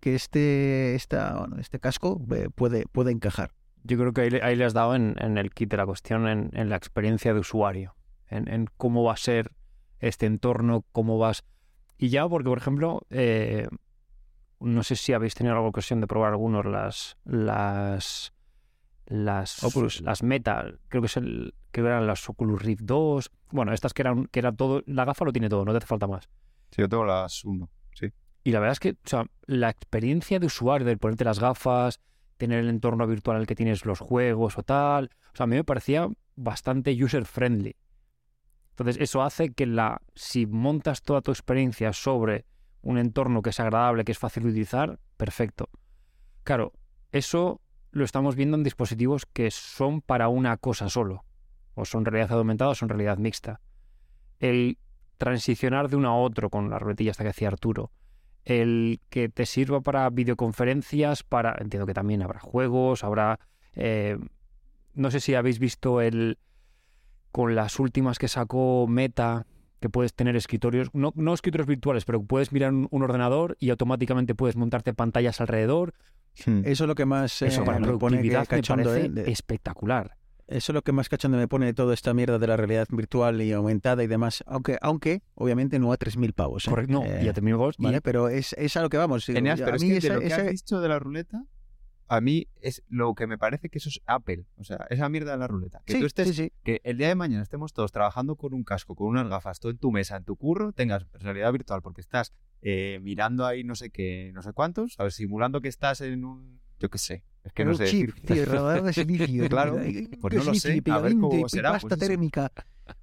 que este, esta, bueno, este casco eh, puede, puede encajar? Yo creo que ahí, ahí le has dado en, en el kit de la cuestión, en, en la experiencia de usuario, en, en cómo va a ser este entorno, cómo vas... Y ya, porque por ejemplo, eh, no sé si habéis tenido la ocasión de probar algunos las... las las Oculus. las Meta, creo que es el que eran las Oculus Rift 2, bueno, estas que eran que era todo, la gafa lo tiene todo, no te hace falta más. Sí, yo tengo las 1. Sí. Y la verdad es que, o sea, la experiencia de usuario, de ponerte las gafas, tener el entorno virtual en el que tienes los juegos o tal, o sea, a mí me parecía bastante user friendly. Entonces, eso hace que la si montas toda tu experiencia sobre un entorno que es agradable, que es fácil de utilizar, perfecto. Claro, eso lo estamos viendo en dispositivos que son para una cosa solo. O son realidad aumentada o son realidad mixta. El transicionar de uno a otro con la ruletilla hasta que decía Arturo. El que te sirva para videoconferencias, para. Entiendo que también habrá juegos, habrá. eh, no sé si habéis visto el. Con las últimas que sacó Meta, que puedes tener escritorios, no, no escritorios virtuales, pero puedes mirar un, un ordenador y automáticamente puedes montarte pantallas alrededor. Hmm. Eso es lo que más eh, Eso para me pone que me ¿eh? De- espectacular. Eso es lo que más cachondo me pone de toda esta mierda de la realidad virtual y aumentada y demás. Aunque, aunque obviamente no a 3.000 pavos. ¿eh? Correcto, no, Eh, ya terminamos. y- Vale, pero es, es a lo que vamos. a pero es mí que de esa- lo que esa- has dicho de la ruleta, a mí es lo que me parece que eso es Apple. O sea, esa mierda de la ruleta. Que sí, tú estés sí, sí. que el día de mañana estemos todos trabajando con un casco, con unas gafas, todo en tu mesa, en tu curro, tengas realidad virtual porque estás eh, mirando ahí no sé qué, no sé cuántos, a ver, simulando que estás en un, yo qué sé, es que no un sé chip, decir, tío, de [LAUGHS] silicio. Claro, pues ¿qué no lo sé, a ver cómo será, Pasta pues térmica.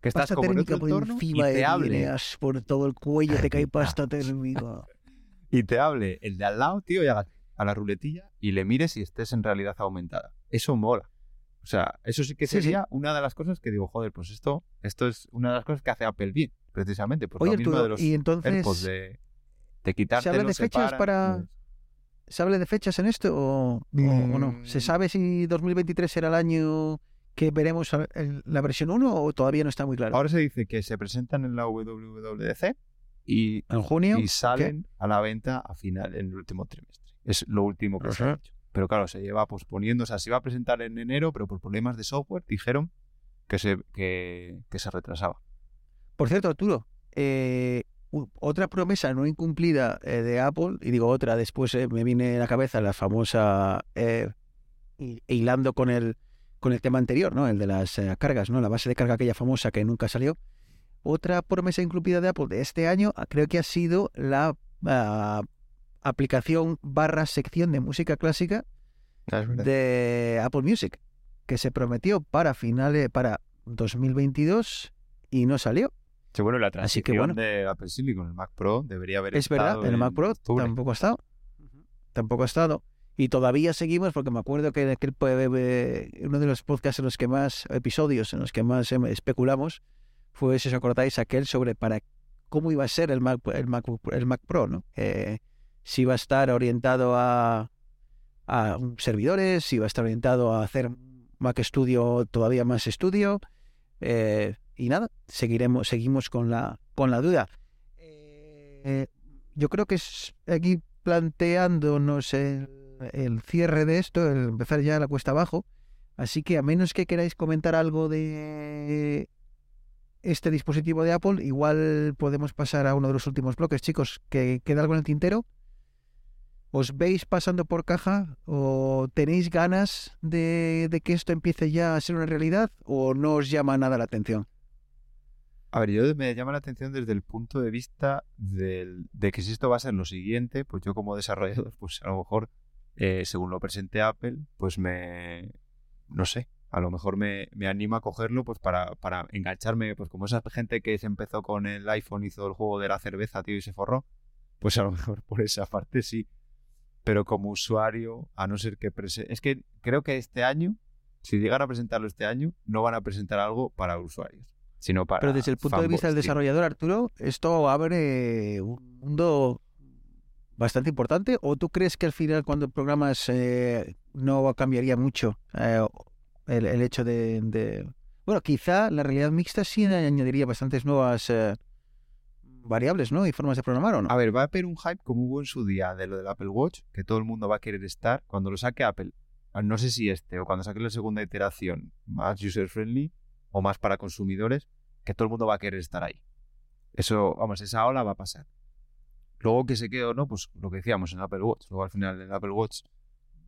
que estás Pasta como en térmica otro por encima y de te hable, por todo el cuello te cae [LAUGHS] pasta térmica. y te hable el de al lado, tío, y hagas a la ruletilla y le mires y estés en realidad aumentada. Eso mola. O sea, eso sí que Sí, sí. sería una de las cosas que digo, joder, pues esto, esto es una de las cosas que hace Apple bien, precisamente. Por Oye, lo mismo Arturo, de los y entonces, de, de ¿se habla de fechas para- ¿se habla de fechas en esto o, no? ¿Se Mm. sabe si 2023 será el año que veremos la versión 1 o todavía no está muy claro? Ahora se dice que se presentan en la WWDC y, ¿En junio? y salen a la venta a final en el último trimestre. Es lo último que se ha dicho. Pero claro, se lleva posponiendo, o sea, se iba a presentar en enero, pero por problemas de software dijeron que se, que, que se retrasaba. Por cierto, Arturo, eh, otra promesa no incumplida eh, de Apple, y digo otra, después eh, me viene a la cabeza la famosa, hi- hilando con el, con el tema anterior, ¿no? El de las cargas, ¿no? La base de carga aquella famosa que nunca salió. Otra promesa incumplida de Apple de este año ah, creo que ha sido la ah, aplicación barra sección de música clásica de Apple Music, que se prometió para finales, para 2022 y no salió. Sí, bueno, la Así que, transición bueno. de Apple Silicon, el Mac Pro, debería haber Es verdad, estado el Mac Pro octubre. tampoco ha estado. Tampoco ha estado. Y todavía seguimos, porque me acuerdo que en aquel uno de los podcasts en los que más, episodios en los que más em, especulamos, fue, si os acordáis, aquel sobre para cómo iba a ser el Mac, el Mac, el Mac Pro, ¿no? Eh, si iba a estar orientado a, a servidores, si iba a estar orientado a hacer Mac Studio todavía más estudio. eh, y nada, seguiremos, seguimos con la, con la duda. Eh, yo creo que es aquí planteándonos el, el cierre de esto, el empezar ya la cuesta abajo. Así que a menos que queráis comentar algo de este dispositivo de Apple, igual podemos pasar a uno de los últimos bloques, chicos. ¿Que queda algo en el tintero? ¿Os veis pasando por caja o tenéis ganas de, que esto empiece ya a ser una realidad o no os llama nada la atención? A ver, yo me llama la atención desde el punto de vista de que si esto va a ser lo siguiente, pues yo como desarrollador, pues a lo mejor, eh, según lo presente Apple, pues me, no sé, a lo mejor me, me anima a cogerlo pues para, para engancharme, pues como esa gente que se empezó con el iPhone, hizo el juego de la cerveza, tío, y se forró, pues a lo mejor por esa parte sí. Pero como usuario, a no ser que presente... Es que creo que este año, si llegan a presentarlo este año, no van a presentar algo para usuarios, sino para Pero desde el punto de vista del desarrollador, Arturo, ¿esto abre un mundo bastante importante? ¿O tú crees que al final cuando programas eh, no cambiaría mucho eh, el, el hecho de, de- Bueno, quizá la realidad mixta sí añadiría bastantes nuevas eh, variables, ¿no? Y formas de programar, ¿o no? A ver, va a haber un hype como hubo en su día de lo del Apple Watch, que todo el mundo va a querer estar. Cuando lo saque Apple, ah, no sé si este o cuando saque la segunda iteración más user-friendly o más para consumidores, que todo el mundo va a querer estar ahí. Eso, vamos, esa ola va a pasar. Luego que se quede o no, pues lo que decíamos en Apple Watch. Luego al final en Apple Watch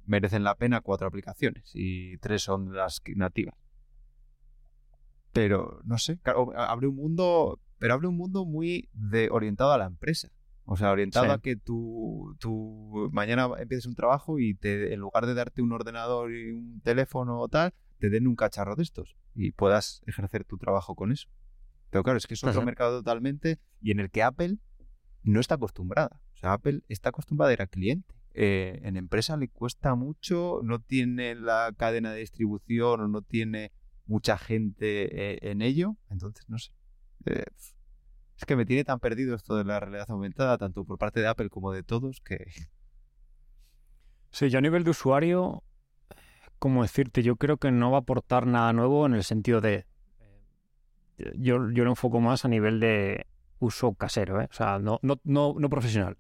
merecen la pena cuatro aplicaciones y tres son las nativas. Pero, no sé, claro, abre un mundo, pero abre un mundo muy de, orientado a la empresa. O sea, orientado Sí. a que tú, tú mañana empieces un trabajo y te, en lugar de darte un ordenador y un teléfono o tal, te den un cacharro de estos y puedas ejercer tu trabajo con eso. Pero claro, es que es otro Ajá. mercado totalmente y en el que Apple no está acostumbrada. O sea, Apple está acostumbrada a ir al cliente. Eh, en empresa le cuesta mucho, no tiene la cadena de distribución o no tiene mucha gente eh, en ello. Entonces, no sé. Eh, es que me tiene tan perdido esto de la realidad aumentada, tanto por parte de Apple como de todos, que Sí, yo a nivel de usuario, como decirte, yo creo que no va a aportar nada nuevo en el sentido de. eh, Yo, yo lo enfoco más a nivel de uso casero, ¿eh? o sea, no, no, no, no profesional.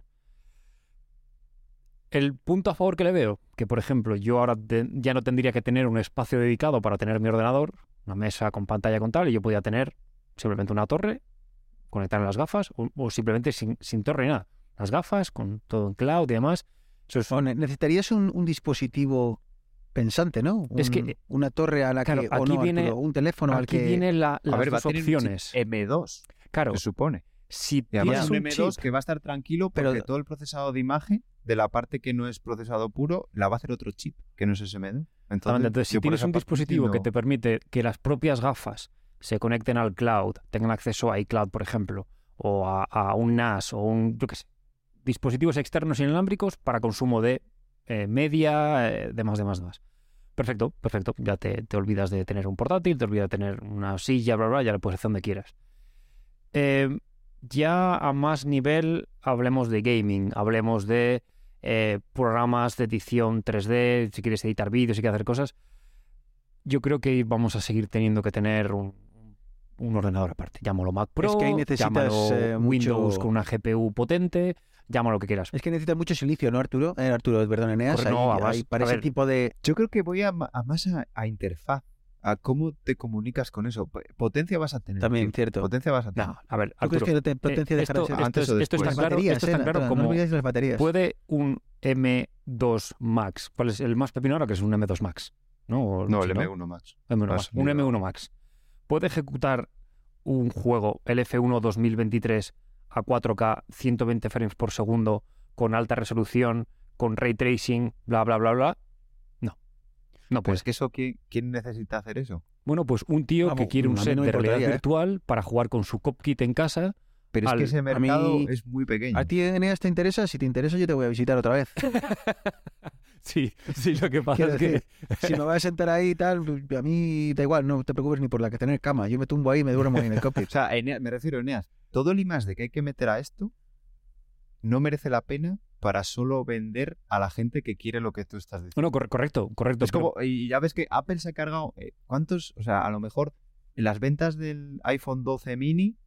El punto a favor que le veo, que por ejemplo, yo ahora ya no tendría que tener un espacio dedicado para tener mi ordenador, una mesa con pantalla con tal, y yo podía tener simplemente una torre, conectar las gafas, o, o simplemente sin, sin torre ni nada. Las gafas, con todo en cloud y demás. Eso es O necesitarías un, un dispositivo pensante, ¿no? Es que, eh, una torre a la claro, que o aquí no, viene- Arturo, un teléfono al Aquí que viene la, las a ver, va a dos un chip opciones. M2, Claro, se supone. si Y además tienes un un M2 chip, que va a estar tranquilo Pero- porque todo el procesado de imagen de la parte que no es procesado puro la va a hacer otro chip que no es SMD. Entonces, Exactamente, entonces, si tienes un dispositivo que te permite que las propias gafas se conecten al cloud, tengan acceso a iCloud, por ejemplo, o a, un NAS o un, yo qué sé, dispositivos externos inalámbricos para consumo de eh, media, eh, demás, demás, demás. Perfecto, perfecto. Ya te, olvidas de tener un portátil, te olvidas de tener una silla, bla, bla, ya le puedes hacer donde quieras. Eh, ya a más nivel, hablemos de gaming, hablemos de eh, programas de edición 3D, si quieres editar vídeos, si quieres hacer cosas. Yo creo que vamos a seguir teniendo que tener un, un ordenador aparte. Llámalo Mac Pro, Es que ahí necesitas, llámalo eh, Windows mucho- con una GPU potente, llámalo lo que quieras. Es que necesitas mucho silicio, ¿no, Arturo? Eh, Arturo, perdón, Eneas. Ahí- no, ahí para a ese ver, tipo de... Yo creo que voy a, más a, a interfaz, a cómo te comunicas con eso. Potencia vas a tener. También, tío. cierto. Potencia vas a tener. No, a ver, ¿Tú crees Arturo, que la te- potencia eh, esto, ser? antes esto o es- esto está después. Las claro, baterías, esto eh, está claro no, como no olvidéis las baterías. puede un M2 Max, ¿cuál es el más pepino ahora? Que es un M2 Max, ¿no? No, el M1 Max. M1 Ha Max, un salido. M1 Max. Puede ejecutar un juego, el F1 2023, a 4K, 120 frames por segundo, con alta resolución, con ray tracing, bla, bla, bla, bla. No. No Pues puede. que eso, ¿quién, quién necesita hacer eso? Bueno, pues un tío que Vamos, quiere un set no de realidad ¿eh? virtual para jugar con su copkit en casa. Pero es que ese mí- mercado es muy pequeño. ¿A ti, Eneas, te interesa? Si te interesa, yo te voy a visitar otra vez. [LAUGHS] Sí, sí, lo que pasa Quiero es que... si me vas a sentar ahí y tal, a mí da igual, no te preocupes ni por la que tener cama. Yo me tumbo ahí y me duermo en el cockpit. [LAUGHS] O sea, Eneas- me refiero, Eneas, todo el I más de que hay que meter a esto no merece la pena para solo vender a la gente que quiere lo que tú estás diciendo. Bueno, cor- correcto, correcto. Es pero- como, y ya ves que Apple se ha cargado, eh, ¿cuántos? O sea, a lo mejor en las ventas del iPhone 12 mini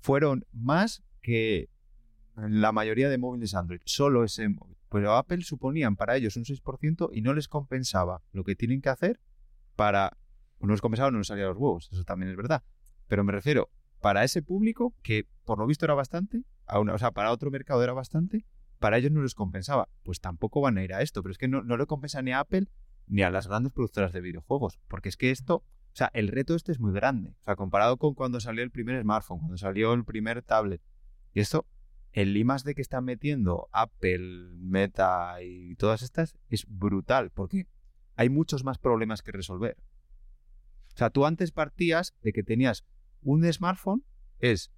fueron más que la mayoría de móviles Android, solo ese móvil. Pero Apple suponían para ellos un 6% y no les compensaba lo que tienen que hacer para... No les compensaba, no les salía los huevos, eso también es verdad. Pero me refiero, para ese público, que por lo visto era bastante, a una- o sea, para otro mercado era bastante, para ellos no les compensaba. Pues tampoco van a ir a esto, pero es que no, no le compensa ni a Apple ni a las grandes productoras de videojuegos, porque es que esto, o sea, el reto este es muy grande, o sea, comparado con cuando salió el primer smartphone, cuando salió el primer tablet, y esto, el I de que están metiendo Apple, Meta y todas estas es brutal, porque hay muchos más problemas que resolver. O sea, tú antes partías de que tenías un smartphone, es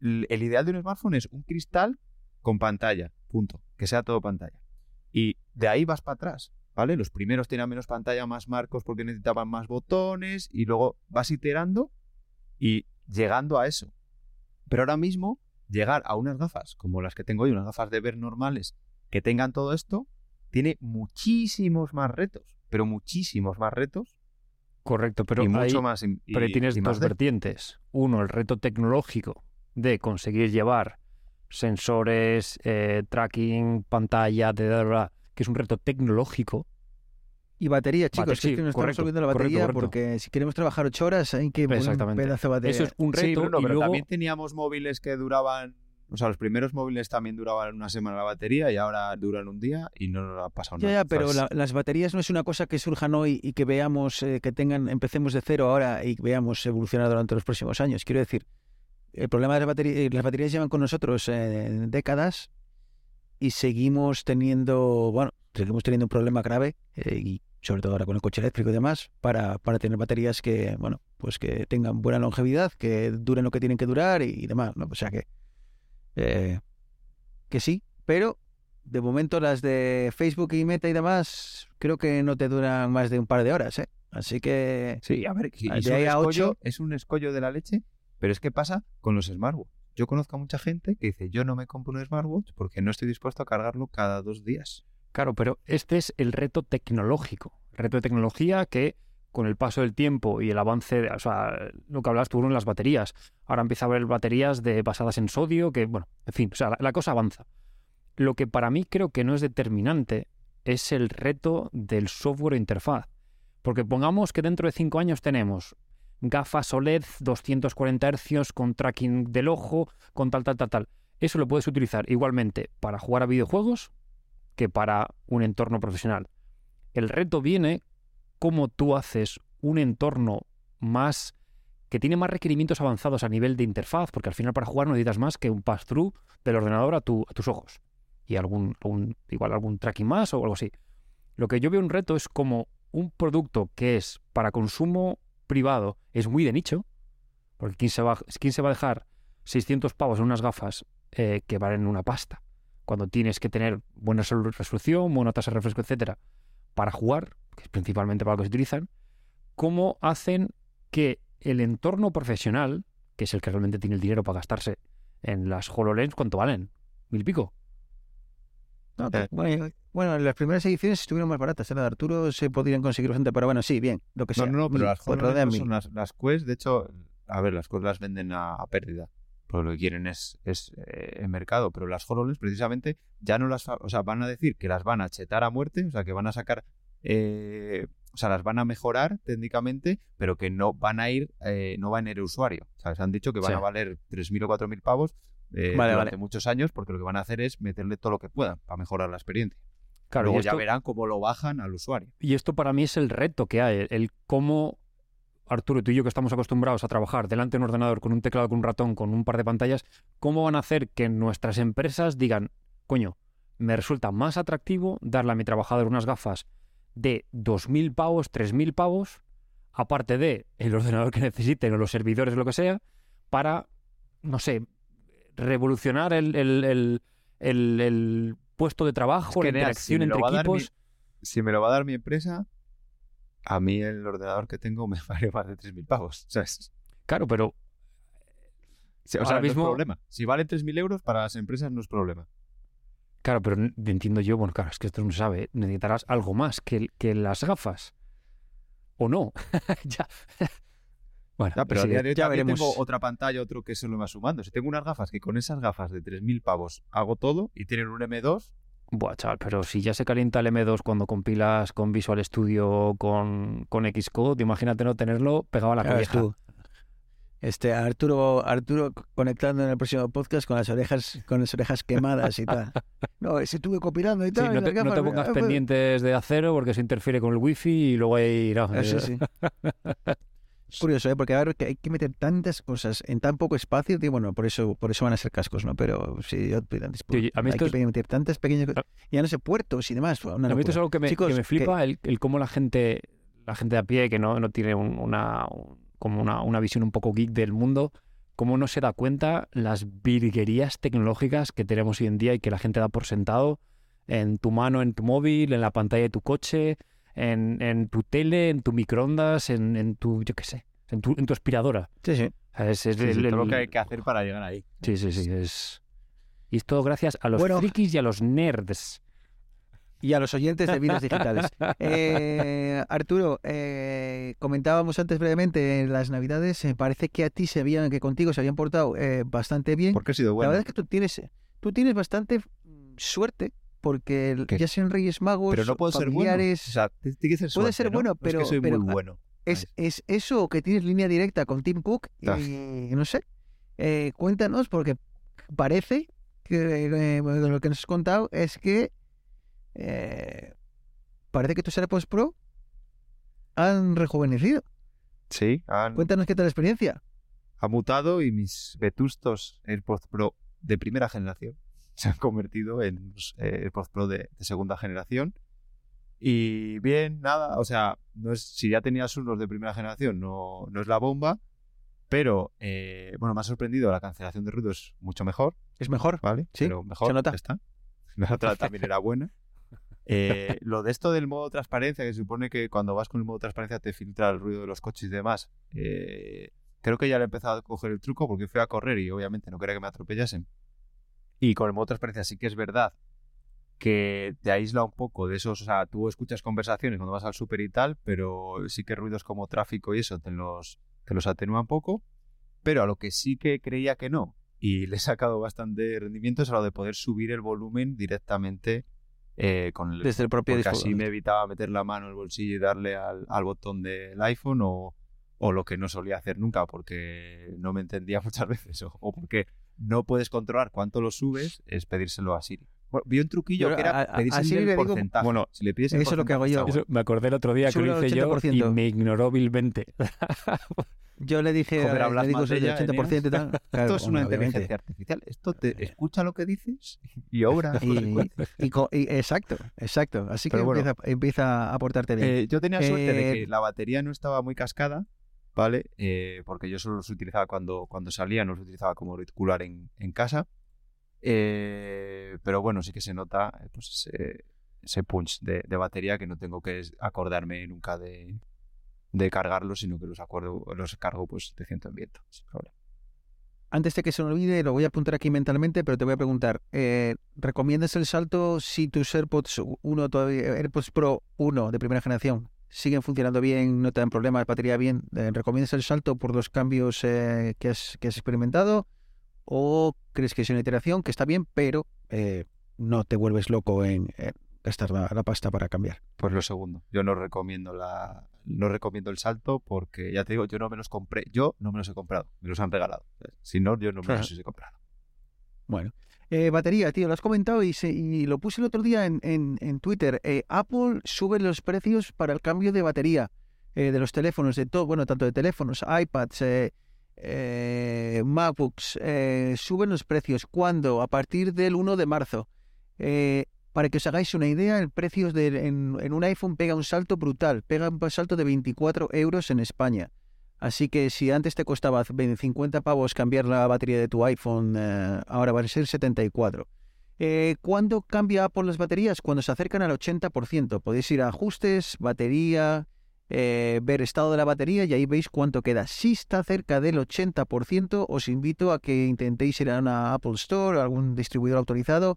el ideal de un smartphone es un cristal con pantalla, punto, que sea todo pantalla. Y de ahí vas para atrás, ¿vale? Los primeros tenían menos pantalla, más marcos porque necesitaban más botones y luego vas iterando y llegando a eso. Pero ahora mismo llegar a unas gafas como las que tengo hoy, unas gafas de ver normales que tengan todo esto, tiene muchísimos más retos, pero muchísimos más retos correcto, pero y mucho más. y- Pero tienes y más dos de- vertientes. Uno, el reto tecnológico de conseguir llevar sensores, eh, tracking, pantalla, bla, que es un reto tecnológico. Y batería, chicos, Bate- que sí, es que nos correcto, estamos olvidando la batería correcto. porque si queremos trabajar ocho horas hay que poner un pedazo de batería. Eso es un reto Sí, Bruno, y pero luego también teníamos móviles que duraban. O sea, los primeros móviles también duraban una semana la batería y ahora duran un día y no nos ha pasado nada. ya, pero las baterías no es una cosa que surjan hoy y que veamos, eh, que tengan, empecemos de cero ahora y veamos evolucionar durante los próximos años. Quiero decir, el problema de las baterías, las baterías llevan con nosotros eh, décadas y seguimos teniendo, bueno, seguimos teniendo un problema grave eh, y sobre todo ahora con el coche eléctrico y demás, para, para tener baterías que, bueno, pues que tengan buena longevidad, que duren lo que tienen que durar y, demás, ¿no? O sea que, eh, que sí, pero de momento las de Facebook y Meta y demás, creo que no te duran más de un par de horas, ¿eh? Así que... Sí, a ver, y de ahí un a escollo, ocho- es un escollo de la leche, pero es que pasa con los smartwatch. Yo conozco a mucha gente que dice, yo no me compro un smartwatch porque no estoy dispuesto a cargarlo cada dos días. Claro, pero este es el reto tecnológico. Reto de tecnología que con el paso del tiempo y el avance, de- o sea, lo que hablabas tú en las baterías. Ahora empieza a haber baterías de, basadas en sodio, que, bueno, en fin, o sea, la, la cosa avanza. Lo que para mí creo que no es determinante es el reto del software interfaz. Porque pongamos que dentro de cinco años tenemos gafas OLED 240 Hz con tracking del ojo, con tal, tal, tal, tal. Eso lo puedes utilizar igualmente para jugar a videojuegos que para un entorno profesional. El reto viene cómo tú haces un entorno más que tiene más requerimientos avanzados a nivel de interfaz, porque al final para jugar no necesitas más que un pass-through del ordenador a, tu- a tus ojos y algún, algún- igual algún tracking más o algo así. Lo que yo veo un reto es como un producto que es para consumo privado es muy de nicho, porque ¿quién se va, quién se va a dejar 600 pavos en unas gafas eh, que valen una pasta? Cuando tienes que tener buena resol- resolución, buena tasa de refresco, etcétera, para jugar, que es principalmente para lo que se utilizan, cómo hacen que el entorno profesional, que es el que realmente tiene el dinero para gastarse en las HoloLens, ¿cuánto valen? ¿Mil y pico? no, Eh. bueno, bueno, las primeras ediciones estuvieron más baratas. ¿eh? La de Arturo se podrían conseguir bastante, pero bueno, sí, bien, lo que No, sea. no, no, pero mil, las HoloLens no son las, las Quest, de hecho, a ver, las Quest las venden a, a pérdida. Porque lo que quieren es, es eh, el mercado, pero las HoloLens precisamente ya no las, o sea, van a decir que las van a chetar a muerte, o sea, que van a sacar, eh, o sea, las van a mejorar técnicamente, pero que no van a ir, eh, no van a ir el usuario. O sea, les han dicho que van Sí. a valer 3.000 o 4.000 pavos Vale, durante vale. muchos años, porque lo que van a hacer es meterle todo lo que puedan para mejorar la experiencia. Claro, Luego y ya verán cómo lo bajan al usuario. Y esto para mí es el reto que hay, el cómo Arturo, tú y yo que estamos acostumbrados a trabajar delante de un ordenador con un teclado, con un ratón, con un par de pantallas, ¿cómo van a hacer que nuestras empresas digan, coño, me resulta más atractivo darle a mi trabajador unas gafas de 2.000 pavos, 3.000 pavos, aparte de el ordenador que necesiten o los servidores o lo que sea, para, no sé, revolucionar el, el- el- el- puesto de trabajo, que, la interacción si entre mi- equipos. Si me lo va a dar mi empresa, a mí el ordenador que tengo me [LAUGHS] vale más de 3.000 pavos. ¿sabes? Claro, pero Ahora no mismo- es problema. Si vale 3.000 euros, para las empresas no es problema. Claro, pero entiendo yo, bueno, claro, es que esto no se sabe, necesitarás algo más que, que las gafas. ¿O no? [LAUGHS] ya. [LAUGHS] Bueno, Ya, pero sí, a día de hoy ya veremos. tengo otra pantalla, otro que se lo va sumando. Si tengo unas gafas que con esas gafas de 3.000 pavos hago todo y tienen un M2, Buah, chaval, pero si ya se calienta el M2 cuando compilas con Visual Studio con, con Xcode, imagínate no tenerlo pegado a la tú. Este, Arturo, Arturo conectando en el próximo podcast con las orejas, con las orejas quemadas y tal. [LAUGHS] No, si estuve compilando y Sí, tal. no, te, pongas ah, pues- pendientes de acero porque eso interfiere con el wifi y luego ahí... no, Ah, sí, sí. [LAUGHS] Es curioso, ¿eh? porque a ver, que hay que meter tantas cosas en tan poco espacio, tío, bueno, por eso, por eso van a ser cascos, ¿no? Pero sí, yo antes, Tío, a mí hay esto que meter tantas pequeñas cosas. Ya no sé, puertos y demás. Una A mí esto es algo que me, Chicos, que me que- flipa, el, el cómo la gente, la gente de a pie, que no, no tiene un- una, un- como una, una visión un poco geek del mundo, cómo no se da cuenta las virguerías tecnológicas que tenemos hoy en día y que la gente da por sentado en tu mano, en tu móvil, en la pantalla de tu coche, en, en tu tele, en tu microondas, en, en tu, yo qué sé, en tu, en tu aspiradora. Sí, sí. O sea, es, es sí, sí, el- todo lo que hay que hacer para llegar ahí. Sí, sí, sí, es... Y es todo gracias a los Bueno. frikis y a los nerds. Y a los oyentes de vidas digitales. [LAUGHS] Eh, Arturo, eh, comentábamos antes brevemente en las navidades, eh, parece que a ti se habían, que contigo se habían portado eh, bastante bien. Porque he sido La bueno. verdad es que tú tienes, tú tienes bastante mm, suerte porque ya sean Reyes Magos, pero no puedo ser bueno. O familiares, sea, te- tiene que ser Puede ser ¿no? bueno, No es pero- que soy pero- muy bueno. es, es eso que tienes línea directa con Tim Cook y Ah. no sé. Eh, cuéntanos porque parece que eh, lo que nos has contado es que eh, parece que tus AirPods Pro han rejuvenecido. Sí, han, Cuéntanos qué tal la experiencia. ha mutado y mis vetustos AirPods Pro de primera generación se han convertido en los, eh, AirPods Pro de, de segunda generación. Y bien, nada, o sea, no es, si ya tenías unos de primera generación, no, no es la bomba, pero eh, bueno, me ha sorprendido, la cancelación de ruido es mucho mejor, Es mejor. ¿vale? Sí, pero mejor, se nota. está. [LAUGHS] La otra también era buena. Eh, lo de esto del modo transparencia, que se supone que cuando vas con el modo transparencia te filtra el ruido de los coches y demás, eh, creo que ya le he empezado a coger el truco porque fui a correr y obviamente no quería que me atropellasen. Y con el modo transparencia sí que es verdad que te aísla un poco de esos, o sea, tú escuchas conversaciones cuando vas al súper y tal, pero sí que ruidos como tráfico y eso te los, te los atenúa un poco. Pero a lo que sí que creía que no, y [LAUGHS] le he sacado bastante rendimiento, es a lo de poder subir el volumen directamente eh, con el Desde el propio porque así me evitaba meter la mano en el bolsillo y darle al, al botón del iPhone o, o lo que no solía hacer nunca porque no me entendía [LAUGHS] muchas veces o, o porque no puedes controlar cuánto lo subes, es pedírselo a Siri. Bueno, vi un truquillo que era a- a- pedirse a Siri el le digo-. Bueno, si le pides el eso es lo que hago yo. Eso, me acordé el otro día que lo hice yo y 80%. me ignoró vilmente. [LAUGHS] Yo le dije, Joder, le hablas digo más de el ella, 80% y tal. [LAUGHS] Claro, Esto es una bueno, obviamente. inteligencia artificial. Esto te escucha lo que dices y obra. [LAUGHS] Y, y co- y- exacto, exacto. Así que Pero bueno. empieza, empieza a aportarte bien. Eh, yo tenía suerte de Eh, que la batería no estaba muy cascada, ¿vale? Eh, porque yo solo los utilizaba cuando, cuando salía, no los utilizaba como auricular en, en casa. Eh, pero bueno, sí que se nota eh, pues ese, ese punch de, de batería que no tengo que acordarme nunca de, de cargarlos, sino que los, acuerdo, los cargo pues de ciento en viento. Antes de que se me olvide, lo voy a apuntar aquí mentalmente, pero te voy a preguntar, eh, ¿recomiendas el salto si tus AirPods 1 todavía, AirPods Pro 1 de primera generación siguen funcionando bien, no te dan problemas, batería bien? Eh, ¿Recomiendas el salto por los cambios eh, que, has, que has experimentado? ¿O crees que es una iteración que está bien, pero eh, no te vuelves loco en eh, gastar la, la pasta para cambiar? Pues lo segundo, yo no recomiendo la no recomiendo el salto porque ya te digo, yo no me los compré, yo no me los he comprado, me los han regalado. Si no, yo no me los he comprado. Bueno, eh, batería, tío, lo has comentado y, se- y lo puse el otro día en, en- en Twitter. Eh, Apple sube los precios para el cambio de batería eh, de los teléfonos, de todo, bueno, tanto de teléfonos, iPads, eh, eh, MacBooks, eh, suben los precios. ¿Cuándo? A partir del 1 de marzo. Para que os hagáis una idea, el precio de, en, en un iPhone pega un salto brutal, pega un salto de 24 euros en España. Así que si antes te costaba 50 pavos cambiar la batería de tu iPhone, eh, ahora va a ser 74. Eh, ¿Cuándo cambia Apple las baterías? Cuando se acercan al 80%. Podéis ir a ajustes, batería, eh, ver estado de la batería y ahí veis cuánto queda. Si está cerca del 80%, os invito a que intentéis ir a una Apple Store o algún distribuidor autorizado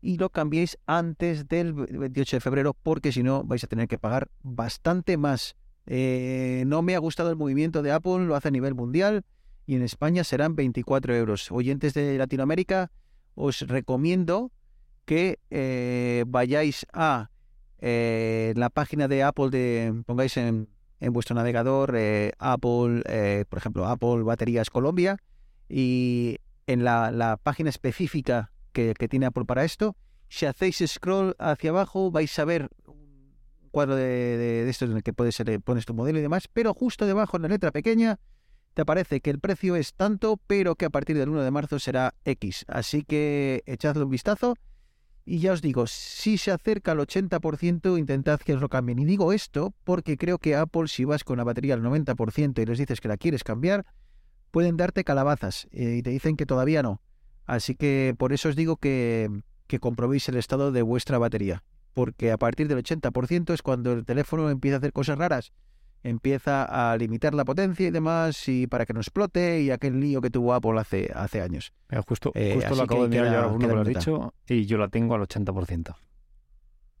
y lo cambiéis antes del 28 de febrero porque si no vais a tener que pagar bastante más. Eh, no me ha gustado el movimiento de Apple, lo hace a nivel mundial y en España serán 24 euros. Oyentes de Latinoamérica, os recomiendo que eh, vayáis a eh, la página de Apple, de, pongáis en, en vuestro navegador eh, Apple, eh, por ejemplo, Apple Baterías Colombia y en la, página específica que, tiene Apple para esto, si hacéis scroll hacia abajo vais a ver cuadro de, de, estos en el que puedes ser, pones tu modelo y demás, pero justo debajo en la letra pequeña te aparece que el precio es tanto, pero que a partir del 1 de marzo será X. Así que echadle un vistazo. Y ya os digo, si se acerca al 80%, intentad que os lo cambien. Y digo esto porque creo que Apple, si vas con la batería al 90% y les dices que la quieres cambiar, pueden darte calabazas eh, y te dicen que todavía no. Así que por eso os digo que comprobéis el estado de vuestra batería. Porque a partir del 80% es cuando el teléfono empieza a hacer cosas raras empieza a limitar la potencia y demás y para que no explote y aquel lío que tuvo Apple hace, hace años. Mira, justo Eh, justo lo acabo de mirar yo que lo has dicho y yo la tengo al 80%.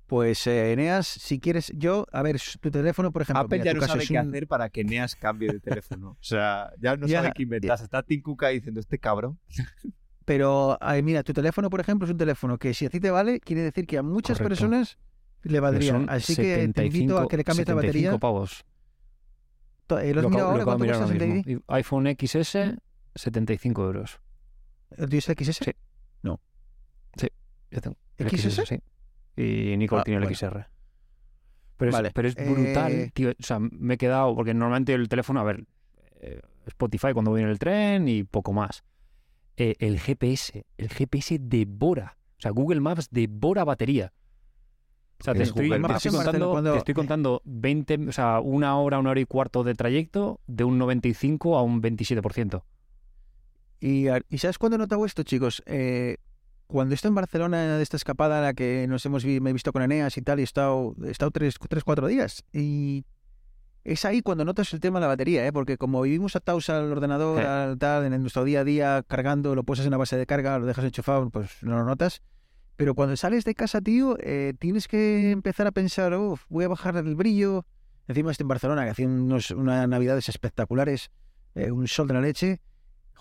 Pues eh, Eneas, si quieres, yo, a ver, tu teléfono, por ejemplo, Apple mira, ya tu no caso sabe es qué un- hacer para que Neas cambie de teléfono. O sea, ya no Ya, sabe qué inventar. Está Tim Cook ahí diciendo, este cabrón. [LAUGHS] Pero, ay, mira, tu teléfono, por ejemplo, es un teléfono que si a ti te vale, quiere decir que a muchas Correcto. personas le valdría. Así que te invito a que le cambies la 75 batería. pavos. Eh, ¿Lo has Lo mirado ahora? ¿Cuánto cuesta el iPhone XS, 75 euros. ¿El XS? Sí. Yo tengo el ¿XS? sí. Y Nicole Ah, tiene el bueno. XR. Pero es, Vale. pero es brutal, Eh, tío. O sea, me he quedado, porque normalmente el teléfono, a ver, eh, Spotify cuando voy en el tren y poco más. Eh, el GPS, el GPS devora. O sea, Google Maps devora batería. O sea, te Es estoy, te contando, cuando- te estoy contando 20, o sea, una hora, una hora y cuarto de trayecto de un 95 a un 27%. Y, a- ¿y sabes cuándo he notado esto, chicos? Eh, cuando estoy en Barcelona de esta escapada en la que nos hemos vi- me he visto con Eneas y tal, y he estado, he estado tres, tres, cuatro días. Y es ahí cuando notas el tema de la batería, ¿eh? porque como vivimos atados al ordenador, Sí. al tal, en nuestro día a día, cargando, lo puesas en la base de carga, lo dejas enchufado, pues no lo notas. Pero cuando sales de casa, tío, eh, tienes que empezar a pensar, "Uf, voy a bajar el brillo. Encima estoy en Barcelona, que hacía unos, unas navidades espectaculares, eh, un sol de la leche.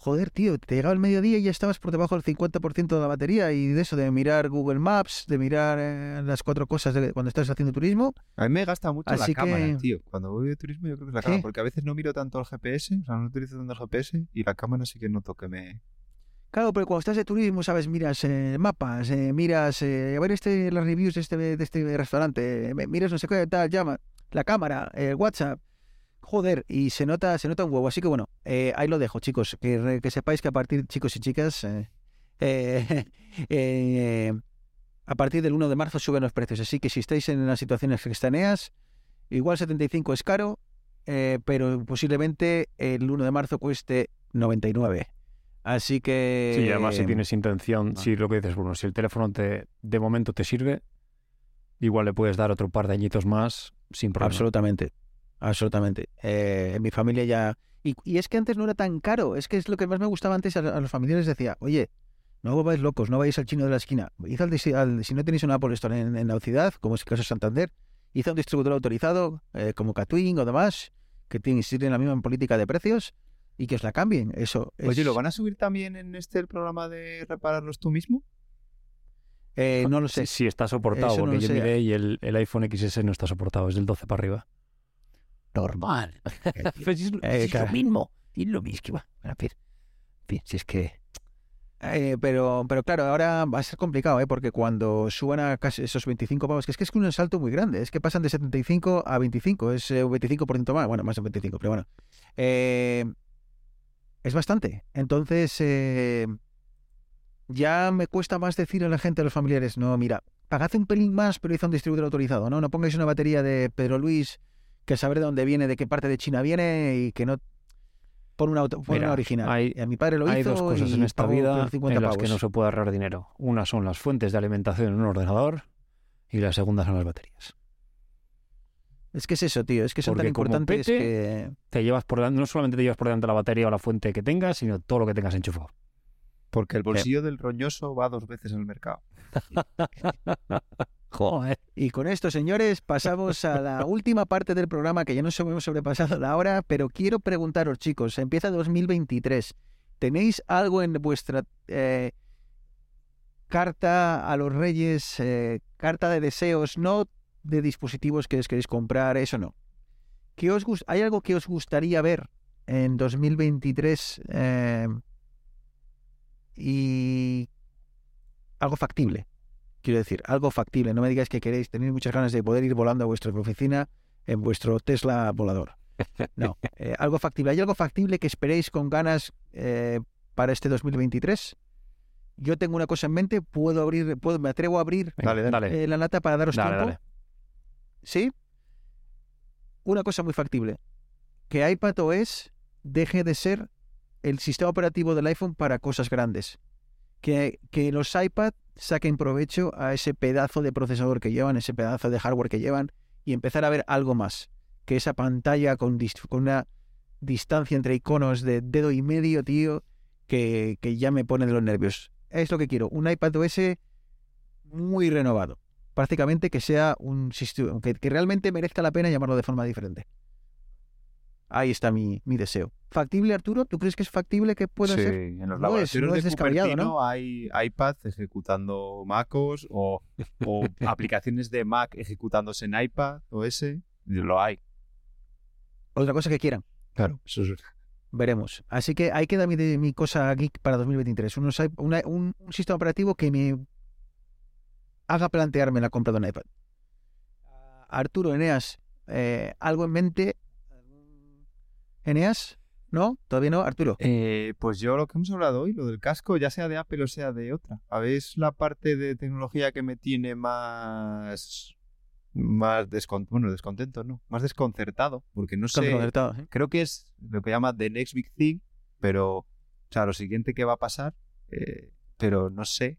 Joder, tío, te llegaba el mediodía y ya estabas por debajo del 50% de la batería y de eso, de mirar Google Maps, de mirar eh, las cuatro cosas de cuando estás haciendo turismo. A mí me gasta mucho Así la cámara, tío. Cuando voy de turismo yo creo que es la cámara. Porque a veces no miro tanto el GPS, o sea, no utilizo tanto el GPS y la cámara sí que noto que me... Claro, pero cuando estás de turismo, sabes, miras eh, mapas, eh, miras, eh, a ver este, las reviews de este, de este restaurante, miras no sé qué, tal, llama, la cámara, el WhatsApp. Joder, y se nota, se nota un huevo. Así que bueno, eh, ahí lo dejo, chicos. Que, sepáis que a partir, chicos y chicas, eh, [LAUGHS] eh, eh, a partir del 1 de marzo suben los precios. Así que si estáis en las situaciones extraneas, igual 75 es caro, eh, pero posiblemente el 1 de marzo cueste 99. Así que... Sí, además si tienes intención, ah. si lo que dices, Bruno, si el teléfono te, de momento te sirve, igual le puedes dar otro par de añitos más sin problema. Absolutamente, absolutamente. Eh, en mi familia ya... Y, y es que antes no era tan caro, es que es lo que más me gustaba antes a, a los familiares, decía, oye, no vais locos, no vais al chino de la esquina, id al, al- si no tenéis un Apple Store en, en la ciudad, como es el caso de Santander, id a un distribuidor autorizado, eh, como Catwing o demás, que tienen, tienen la misma política de precios, y que os la cambien. Eso es- Oye, ¿lo van a subir también en este el programa de repararlos tú mismo? eh, no lo sé. Si, está soportado, Eso porque yo sé. miré y el, el iPhone XS no está soportado, es del 12 para arriba. Normal. Pues [LAUGHS] es, Eh, es claro. lo mismo. Es lo mismo. Bueno, en fin. En fin, si es que... Eh, pero, pero claro, ahora va a ser complicado, ¿eh? porque cuando suban a casi esos 25 pavos, que es que es un salto muy grande, es que pasan de 75 a 25, es eh, un 25% más, bueno, más de 25, pero bueno. Eh, es bastante. Entonces, ya me cuesta más decir a la gente, a los familiares, no, mira, pagad un pelín más, pero hizo un distribuidor autorizado, ¿no? No pongáis una batería de Pedro Luis que saber de dónde viene, de qué parte de China viene y que no pon una, auto- pon Mira, una original. hay- a mi padre lo Hay hizo dos cosas y en esta vida 50 en las que no se puede ahorrar dinero. Una son las fuentes de alimentación en un ordenador y la segunda son las baterías. Es que es eso, tío. Es que son tan Porque como importantes pete- que... Te llevas por delante, no solamente te llevas por delante la batería o la fuente que tengas, sino todo lo que tengas enchufado. Porque el bolsillo del roñoso va dos veces al mercado. [LAUGHS] Joder. Y con esto, señores, pasamos a la [LAUGHS] última parte del programa que ya nos hemos sobrepasado la hora, pero quiero preguntaros, chicos, empieza 2023. ¿Tenéis algo en vuestra eh, carta a los reyes, eh, carta de deseos, no de dispositivos que os queréis comprar, eso no? ¿Qué os ¿Hay algo que os gustaría ver en 2023 eh, y algo factible? Quiero decir, algo factible. No me digáis que queréis, tenéis muchas ganas de poder ir volando a vuestra oficina en vuestro Tesla volador. No, [LAUGHS] eh, algo factible. ¿Hay algo factible que esperéis con ganas eh, para este 2023? Yo tengo una cosa en mente, puedo abrir, puedo, me atrevo a abrir Venga, Dale, dale. eh, la lata para daros Dale, tiempo. dale. ¿Sí? Una cosa muy factible. Que iPadOS deje de ser el sistema operativo del iPhone para cosas grandes. Que, que los iPad saquen provecho a ese pedazo de procesador que llevan, ese pedazo de hardware que llevan y empezar a ver algo más. Que esa pantalla con, una distancia entre iconos de dedo y medio, tío, que, que ya me pone de los nervios. Es lo que quiero. Un iPadOS muy renovado prácticamente que sea un sistema, que, que realmente merezca la pena llamarlo de forma diferente. Ahí está mi, mi deseo. ¿Factible, Arturo? ¿Tú crees que es factible que pueda sí, ser? en los No es- no de es descabellado, Cupertino hay iPads ejecutando MacOS o, o [LAUGHS] aplicaciones de Mac ejecutándose en iPad OS. Lo hay. Otra cosa que quieran. Claro, eso es. Veremos. Así que ahí queda mi, de- mi cosa geek para 2023. Unos una- un, un sistema operativo que me haga plantearme la compra de un iPad. Arturo, Eneas, eh, ¿algo en mente? ¿Eneas? ¿No? ¿Todavía no? Arturo. Eh, pues yo lo que hemos hablado hoy, lo del casco, ya sea de Apple o sea de otra. ¿Habéis la parte de tecnología que me tiene más. más descon- bueno, descontento, no, más desconcertado? Porque no sé. ¿eh? creo que es lo que llama The Next Big Thing, pero, o sea, lo siguiente que va a pasar, eh, pero no sé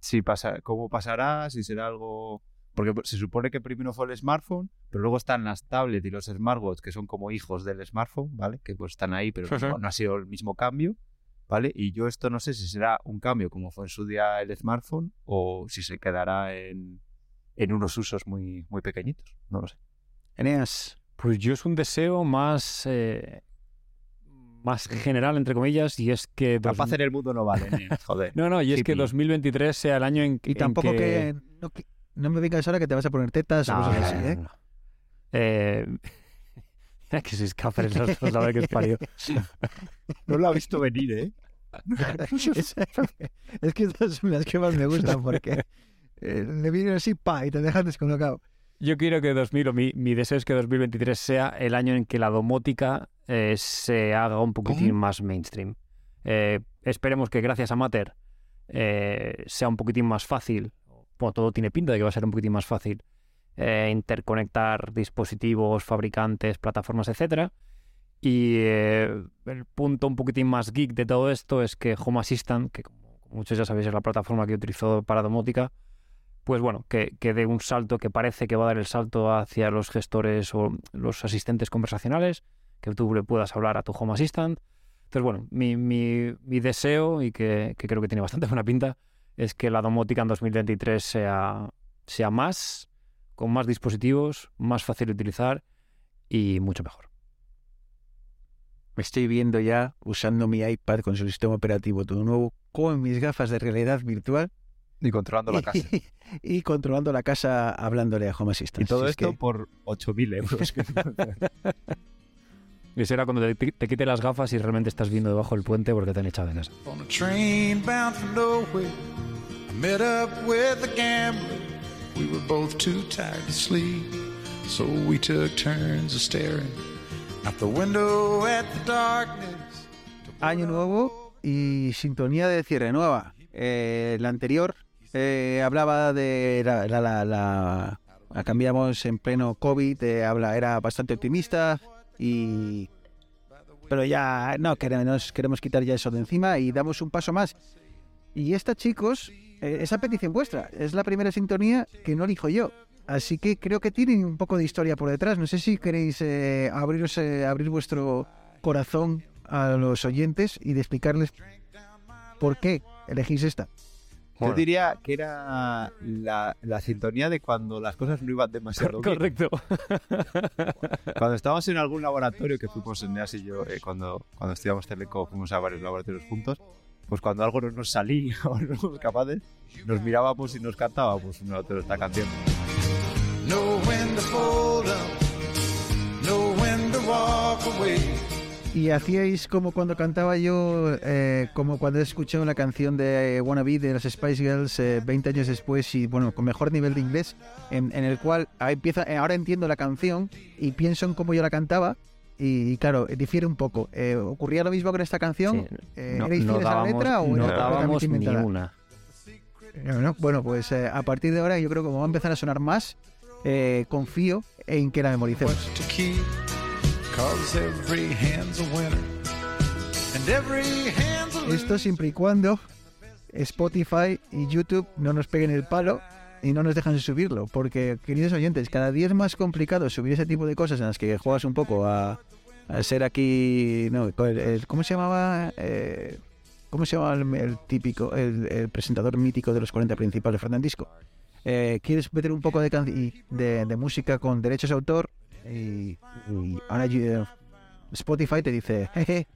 si pasa, cómo pasará, si será algo... Porque se supone que primero fue el smartphone, pero luego están las tablets y los smartwatches que son como hijos del smartphone, ¿vale? Que pues están ahí, pero Sí, sí. no, ha sido el mismo cambio, ¿vale? Y yo esto no sé si será un cambio como fue en su día el smartphone o si se quedará en, en unos usos muy, muy pequeñitos, no lo sé. Eneas. Pues yo es un deseo más, eh, más general, entre comillas, y es que... La dos- paz en el mundo no vale, joder. [LAUGHS] No, no, y es que hippie. 2023 sea el año en, Y en tampoco que... que... no, que- no me vengas ahora que te vas a poner tetas o No, cosas no, así, ¿eh? no. Eh, [LAUGHS] que se escapen los dos, a ver qué es parido. No lo ha visto venir, ¿eh? [LAUGHS] es, es que estas son las que más me gustan porque eh, le vienen así, pa, y te dejan descolocado. Yo quiero que 2000, o mi, mi deseo es que 2023 sea el año en que la domótica eh, se haga un poquitín más mainstream. Eh, esperemos que gracias a Matter eh, sea un poquitín más fácil, todo tiene pinta de que va a ser un poquitín más fácil, eh, interconectar dispositivos, fabricantes, plataformas, etcétera. Y eh, el punto un poquitín más geek de todo esto es que Home Assistant, que como muchos ya sabéis es la plataforma que utilizo para domótica, pues bueno, que, que dé un salto que parece que va a dar el salto hacia los gestores o los asistentes conversacionales, que tú le puedas hablar a tu Home Assistant. Entonces, bueno, mi, mi- mi deseo, y que, que creo que tiene bastante buena pinta, es que la domótica en 2023 sea, sea más, con más dispositivos, más fácil de utilizar y mucho mejor. Me estoy viendo ya usando mi iPad con su sistema operativo todo nuevo, con mis gafas de realidad virtual Y controlando la casa. y, [LAUGHS] y controlando la casa hablándole a Home Assistant. Y todo Si es esto que- por 8.000 euros. [LAUGHS] Y será cuando te, te quite las gafas y realmente estás viendo debajo del puente porque te han echado de casa. On a train bound for nowhere, I met up with a gambler. We were both too tired to sleep, so we took turns of staring out the window at the darkness. Año nuevo y sintonía de cierre nueva. Eh, la anterior eh, hablaba de la, la, la, la- la cambiamos en pleno COVID, eh, habla, era bastante optimista y pero ya no queremos, queremos quitar ya eso de encima y damos un paso más. Y esta, chicos, eh, esa petición vuestra, es la primera sintonía que no elijo yo. Así que creo que tiene un poco de historia por detrás. No sé si queréis eh, abriros, eh, abrir vuestro corazón a los oyentes y de explicarles por qué elegís esta. Bueno. Yo diría que era la, la sintonía de cuando las cosas no iban demasiado bien. Correcto. Cuando estábamos en algún laboratorio que fuimos en Neas y yo, eh, cuando, cuando estudiamos Teleco, fuimos a varios laboratorios juntos, pues cuando algo no nos salía [LAUGHS] o no éramos capaces, nos mirábamos y nos cantábamos una otra esta canción. Know when to fold up, know when to walk away. Y hacíais como cuando cantaba yo, eh, como cuando he escuchado la canción de Wannabe de las Spice Girls eh, 20 años después y bueno, con mejor nivel de inglés, en, en el cual ahí empieza, eh, ahora entiendo la canción y pienso en cómo yo la cantaba y, claro, difiere un poco. Eh, ¿Ocurría lo mismo con esta canción? Sí, Eh, no, ¿Erais no fieles a la dábamos, letra o no era dábamos ni una. No, no. Bueno, pues eh, a partir de ahora yo creo que como va a empezar a sonar más, eh, confío en que la memoricemos. What to keep, cause every hand's a winner. And every hand's a loser. Esto siempre y cuando Spotify y YouTube no nos peguen el palo y no nos dejan subirlo. Porque, queridos oyentes, cada día es más complicado subir ese tipo de cosas en las que juegas un poco a, a ser aquí. No, ¿Cómo se llamaba? Eh, ¿Cómo se llamaba el, el típico, el, el presentador mítico de los 40 principales, Fernandisco? Eh, ¿Quieres meter un poco de, de, de música con derechos de autor? Y, y ahora eh, Spotify te dice, jeje,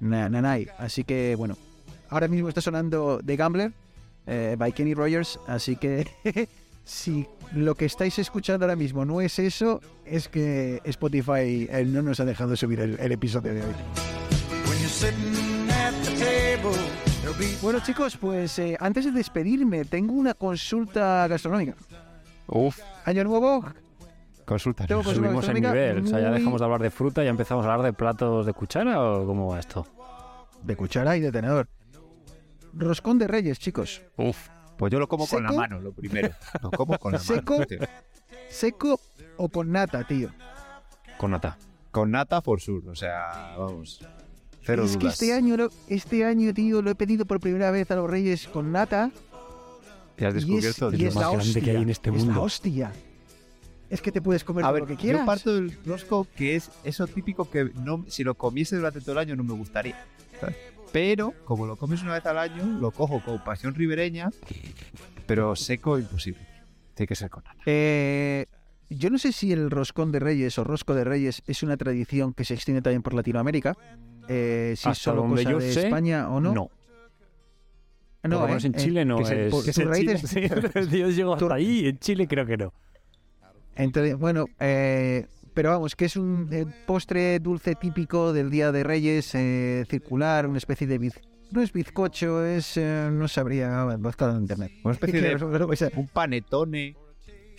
na, nanay. Así que, bueno, ahora mismo está sonando The Gambler eh, by Kenny Rogers, así que [LAUGHS] si lo que estáis escuchando ahora mismo no es eso, es que Spotify eh, no nos ha dejado subir el, el episodio de hoy. Bueno chicos, pues eh, antes de despedirme, tengo una consulta gastronómica. Uf, Año nuevo, consulta. Tengo consulta Subimos gastronómica nivel. O sea, ya dejamos de hablar de fruta y ya empezamos a hablar de platos de cuchara o cómo va esto. de cuchara y de tenedor. Roscón de Reyes, chicos. Uf. Pues yo lo como con la mano, lo primero. [LAUGHS] Lo como con la ¿Seco? mano. tío. ¿Seco o con nata, tío? Con nata. Con nata for sure, o sea, vamos. Cero es que este año, lo- este año, tío, lo he pedido por primera vez a los Reyes con nata. Y has Y es, descubierto y es más la grande hostia. que hay en este es la mundo. hostia. Es que te puedes comer A ver, lo que quieras. yo parto del rosco que es eso típico que no, si lo comiese durante todo el año no me gustaría. ¿sabes? Pero, como lo comes una vez al año, lo cojo con pasión ribereña, pero seco imposible. Tiene que ser con nata. Eh, yo no sé si el roscón de Reyes o rosco de Reyes es una tradición que se extiende también por Latinoamérica. Eh, si es Hasta solo cosa yo de sé, España o no. No. No, Por lo ¿eh? menos en Eh, Chile no que se- es. por- raíces- [LAUGHS] Sí, Dios llegó Tu- hasta ahí. En Chile creo que no. Entonces, bueno, eh, pero vamos, que es un eh, postre dulce típico del Día de Reyes, eh, circular, una especie de biz... No es bizcocho, es... eh, no sabría, buscado en internet. Una especie [LAUGHS] de un panetone.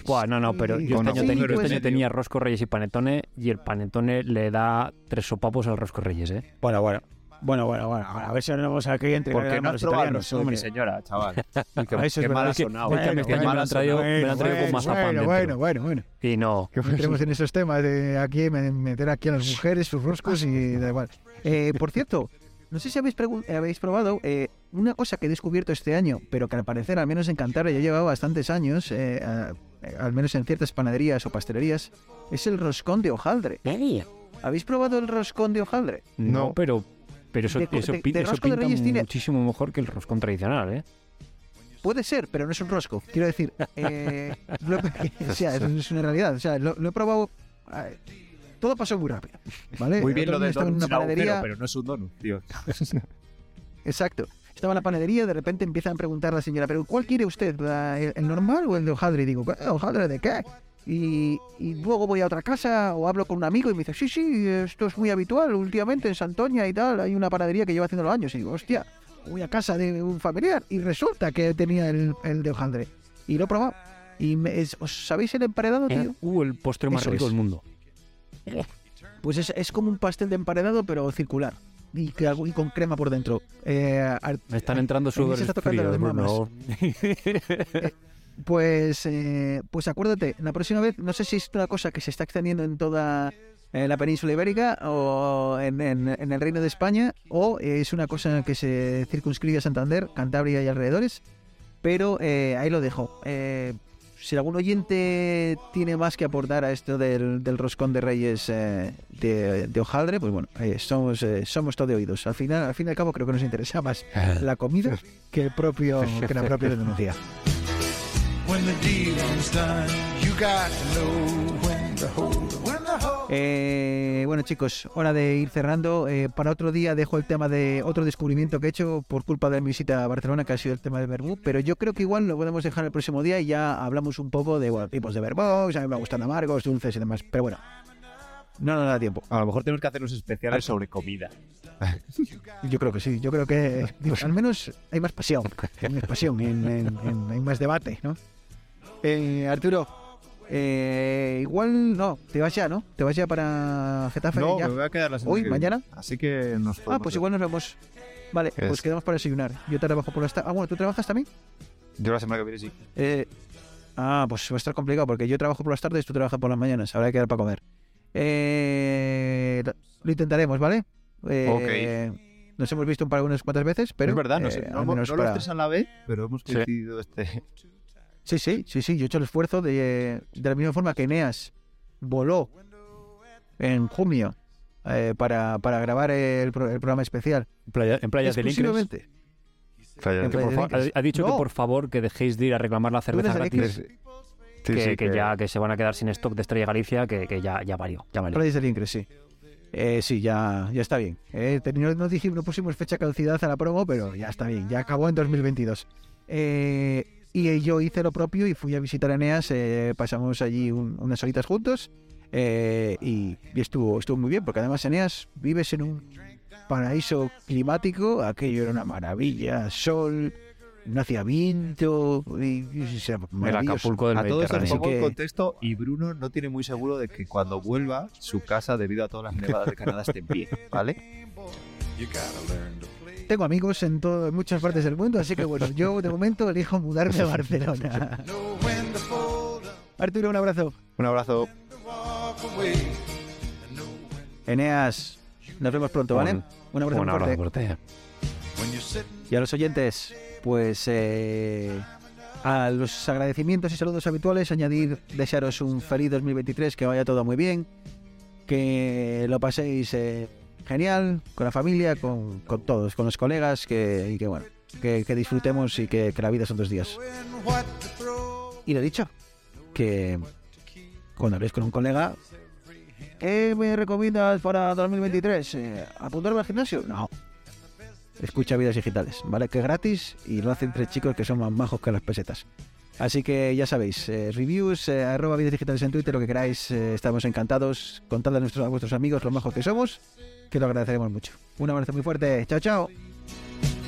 Buah, no, no, pero Sí, yo este año, ten- este pues- año tenía rosco reyes y panetone y el panetone le da tres sopapos al rosco reyes, ¿eh? Bueno, bueno. Bueno, bueno, bueno. A ver si ahora vamos aquí entre ¿Por qué no has los probado mi hombre. señora, chaval? [LAUGHS] Qué, Ah, eso es qué mal ha que- sonado. bueno, que este qué año mal me ha han traído, sonado. me lo han traído con bueno, mazapán bueno, dentro. bueno, bueno, bueno. Y no. No entremos en esos temas de aquí me- meter aquí a las mujeres sus roscos y da igual. Eh, por cierto, no sé si habéis, habéis probado eh, una cosa que he descubierto este año, pero que al parecer, al menos en Cantabria, ya llevaba bastantes años, eh, a- al menos en ciertas panaderías o pastelerías, es el roscón de hojaldre. ¿Habéis probado el roscón de hojaldre? No, No. pero, pero eso, De- eso, de- de eso de Reyes tiene- muchísimo mejor que el roscón tradicional, ¿eh? Puede ser, pero no es un rosco. Quiero decir, [LAUGHS] eh, lo- [LAUGHS] o sea, eso es una realidad. O sea, lo, lo he probado. eh, todo pasó muy rápido, ¿vale? Muy bien lo de estaba en una agujero, panadería. pero no es un donut, tío. [LAUGHS] Exacto. Estaba en la panadería, de repente empiezan a preguntar a la señora, ¿pero cuál quiere usted? ¿La- ¿El, el normal o el de hojaldre? Y digo, "¿Eh, ¿hojaldre de qué? Y, y luego voy a otra casa o hablo con un amigo y me dice, sí, sí, esto es muy habitual últimamente en Santoña y tal. Hay una panadería que lleva haciendo los años. Y digo, hostia, voy a casa de un familiar y resulta que tenía el, el de hojaldre. Y lo he probado. Y me- es- ¿os sabéis el emparedado, tío? Uh, el postre más Eso rico es. del mundo. [LAUGHS] Pues es, es como un pastel de emparedado, pero circular. y, que algo- y con crema por dentro. Eh, Me están entrando súper está tocando fríos, las mamas. [LAUGHS] Pues, eh, pues acuérdate, la próxima vez, no sé si es una cosa que se está extendiendo en toda eh, la península ibérica o en, en- en el Reino de España, o es una cosa que se circunscribe a Santander, Cantabria y alrededores, pero eh, ahí lo dejo. Eh, si algún oyente tiene más que aportar a esto del, del roscón de reyes eh, de, de hojaldre, pues bueno, eh, somos, eh, somos todo oídos. Al final, al fin y al cabo, creo que nos interesa más [LAUGHS] la comida que el propio que la propia denuncia. Eh, bueno chicos, hora de ir cerrando. Eh, para otro día dejo el tema de otro descubrimiento que he hecho por culpa de mi visita a Barcelona, que ha sido el tema del verbú, pero yo creo que igual lo podemos dejar el próximo día y ya hablamos un poco de bueno, tipos de verbos, a mí me gustan amargos, dulces y demás, pero bueno, no nos da tiempo. A lo mejor tenemos que hacer unos especiales sobre comida. [LAUGHS] Yo creo que sí, yo creo que digo, al menos hay más pasión, hay más pasión, en- en- en- hay más debate, ¿no? Eh, Arturo, eh, igual no, te vas ya, ¿no? Te vas ya para Getafe No, ya. me voy a quedar la semana Hoy, que viene. mañana. Así que nos Ah, pues ver. igual nos vemos. Vale, Es- pues quedamos para desayunar. Yo trabajo por las tardes. Ah, bueno, ¿tú trabajas también? Yo la semana que viene sí. Eh, ah, pues va a estar complicado porque yo trabajo por las tardes, tú trabajas por las mañanas. Habrá que quedar para comer. Eh, lo- intentaremos, ¿vale? Eh, Nos hemos visto un par unas cuantas veces, pero. es verdad, no, eh, sé, no, menos no para- los tres a la vez, pero hemos Sí. coincidido este. Sí, sí, sí, sí. Yo he hecho el esfuerzo de, de la misma forma que Eneas voló en junio eh, para, para grabar el, pro- el programa especial. En playa- en playas del Incres. Exclusivamente. Falla- En Que por Playa Incres. ha, ha dicho que por favor que dejéis de ir a reclamar la cerveza gratis. Sí, que, sí, que ya que se van a quedar sin stock de Estrella Galicia, que, que ya, ya valió, ya valió. Playas del Incres, sí. Eh, sí, ya, ya está bien. Eh, no, no dijimos, no pusimos fecha de caducidad a la promo, pero ya está bien. Ya acabó en 2022. Eh, y yo hice lo propio y fui a visitar a Eneas. eh, pasamos allí un- unas horitas juntos. eh, y, y estuvo, estuvo muy bien, porque además Eneas vives en un paraíso climático. Aquello era una maravilla. Sol, no hacía viento. Y, y- El maravilloso. Acapulco del A Mediterráneo. Así pongo que- contexto y Bruno no tiene muy seguro de que cuando vuelva su casa debido a todas las nevadas de Canadá esté en pie, ¿vale? Tengo amigos en, todo, en muchas partes del mundo, así que bueno, yo de momento elijo mudarme a Barcelona. Arturo, un abrazo. Un abrazo. Eneas, nos vemos pronto, ¿vale? Un- Un abrazo Un abrazo fuerte. Y a los oyentes, pues eh, a los agradecimientos y saludos habituales, añadir, desearos un feliz 2023, que vaya todo muy bien, que lo paséis eh, genial, con la familia, con, con todos, con los colegas, que, y que bueno, que, que disfrutemos y que, que la vida son dos días. Y lo dicho, que cuando habléis con un colega, ¿qué me recomiendas para 2023? Eh, ¿Apuntarme al gimnasio? No. Escucha vidas digitales, ¿vale? Que es gratis y lo hacen tres chicos que son más majos que las pesetas. Así que ya sabéis, eh, reviews, eh, arroba vidas digitales en Twitter, lo que queráis, eh, estamos encantados. Contadle a, nuestros, a vuestros amigos lo majos que somos, que lo agradeceremos mucho. Un abrazo muy fuerte, chao, chao.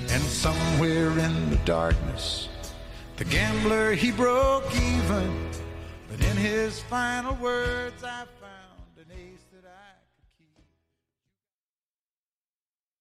And somewhere in the darkness, the gambler he broke even. But in his final words, I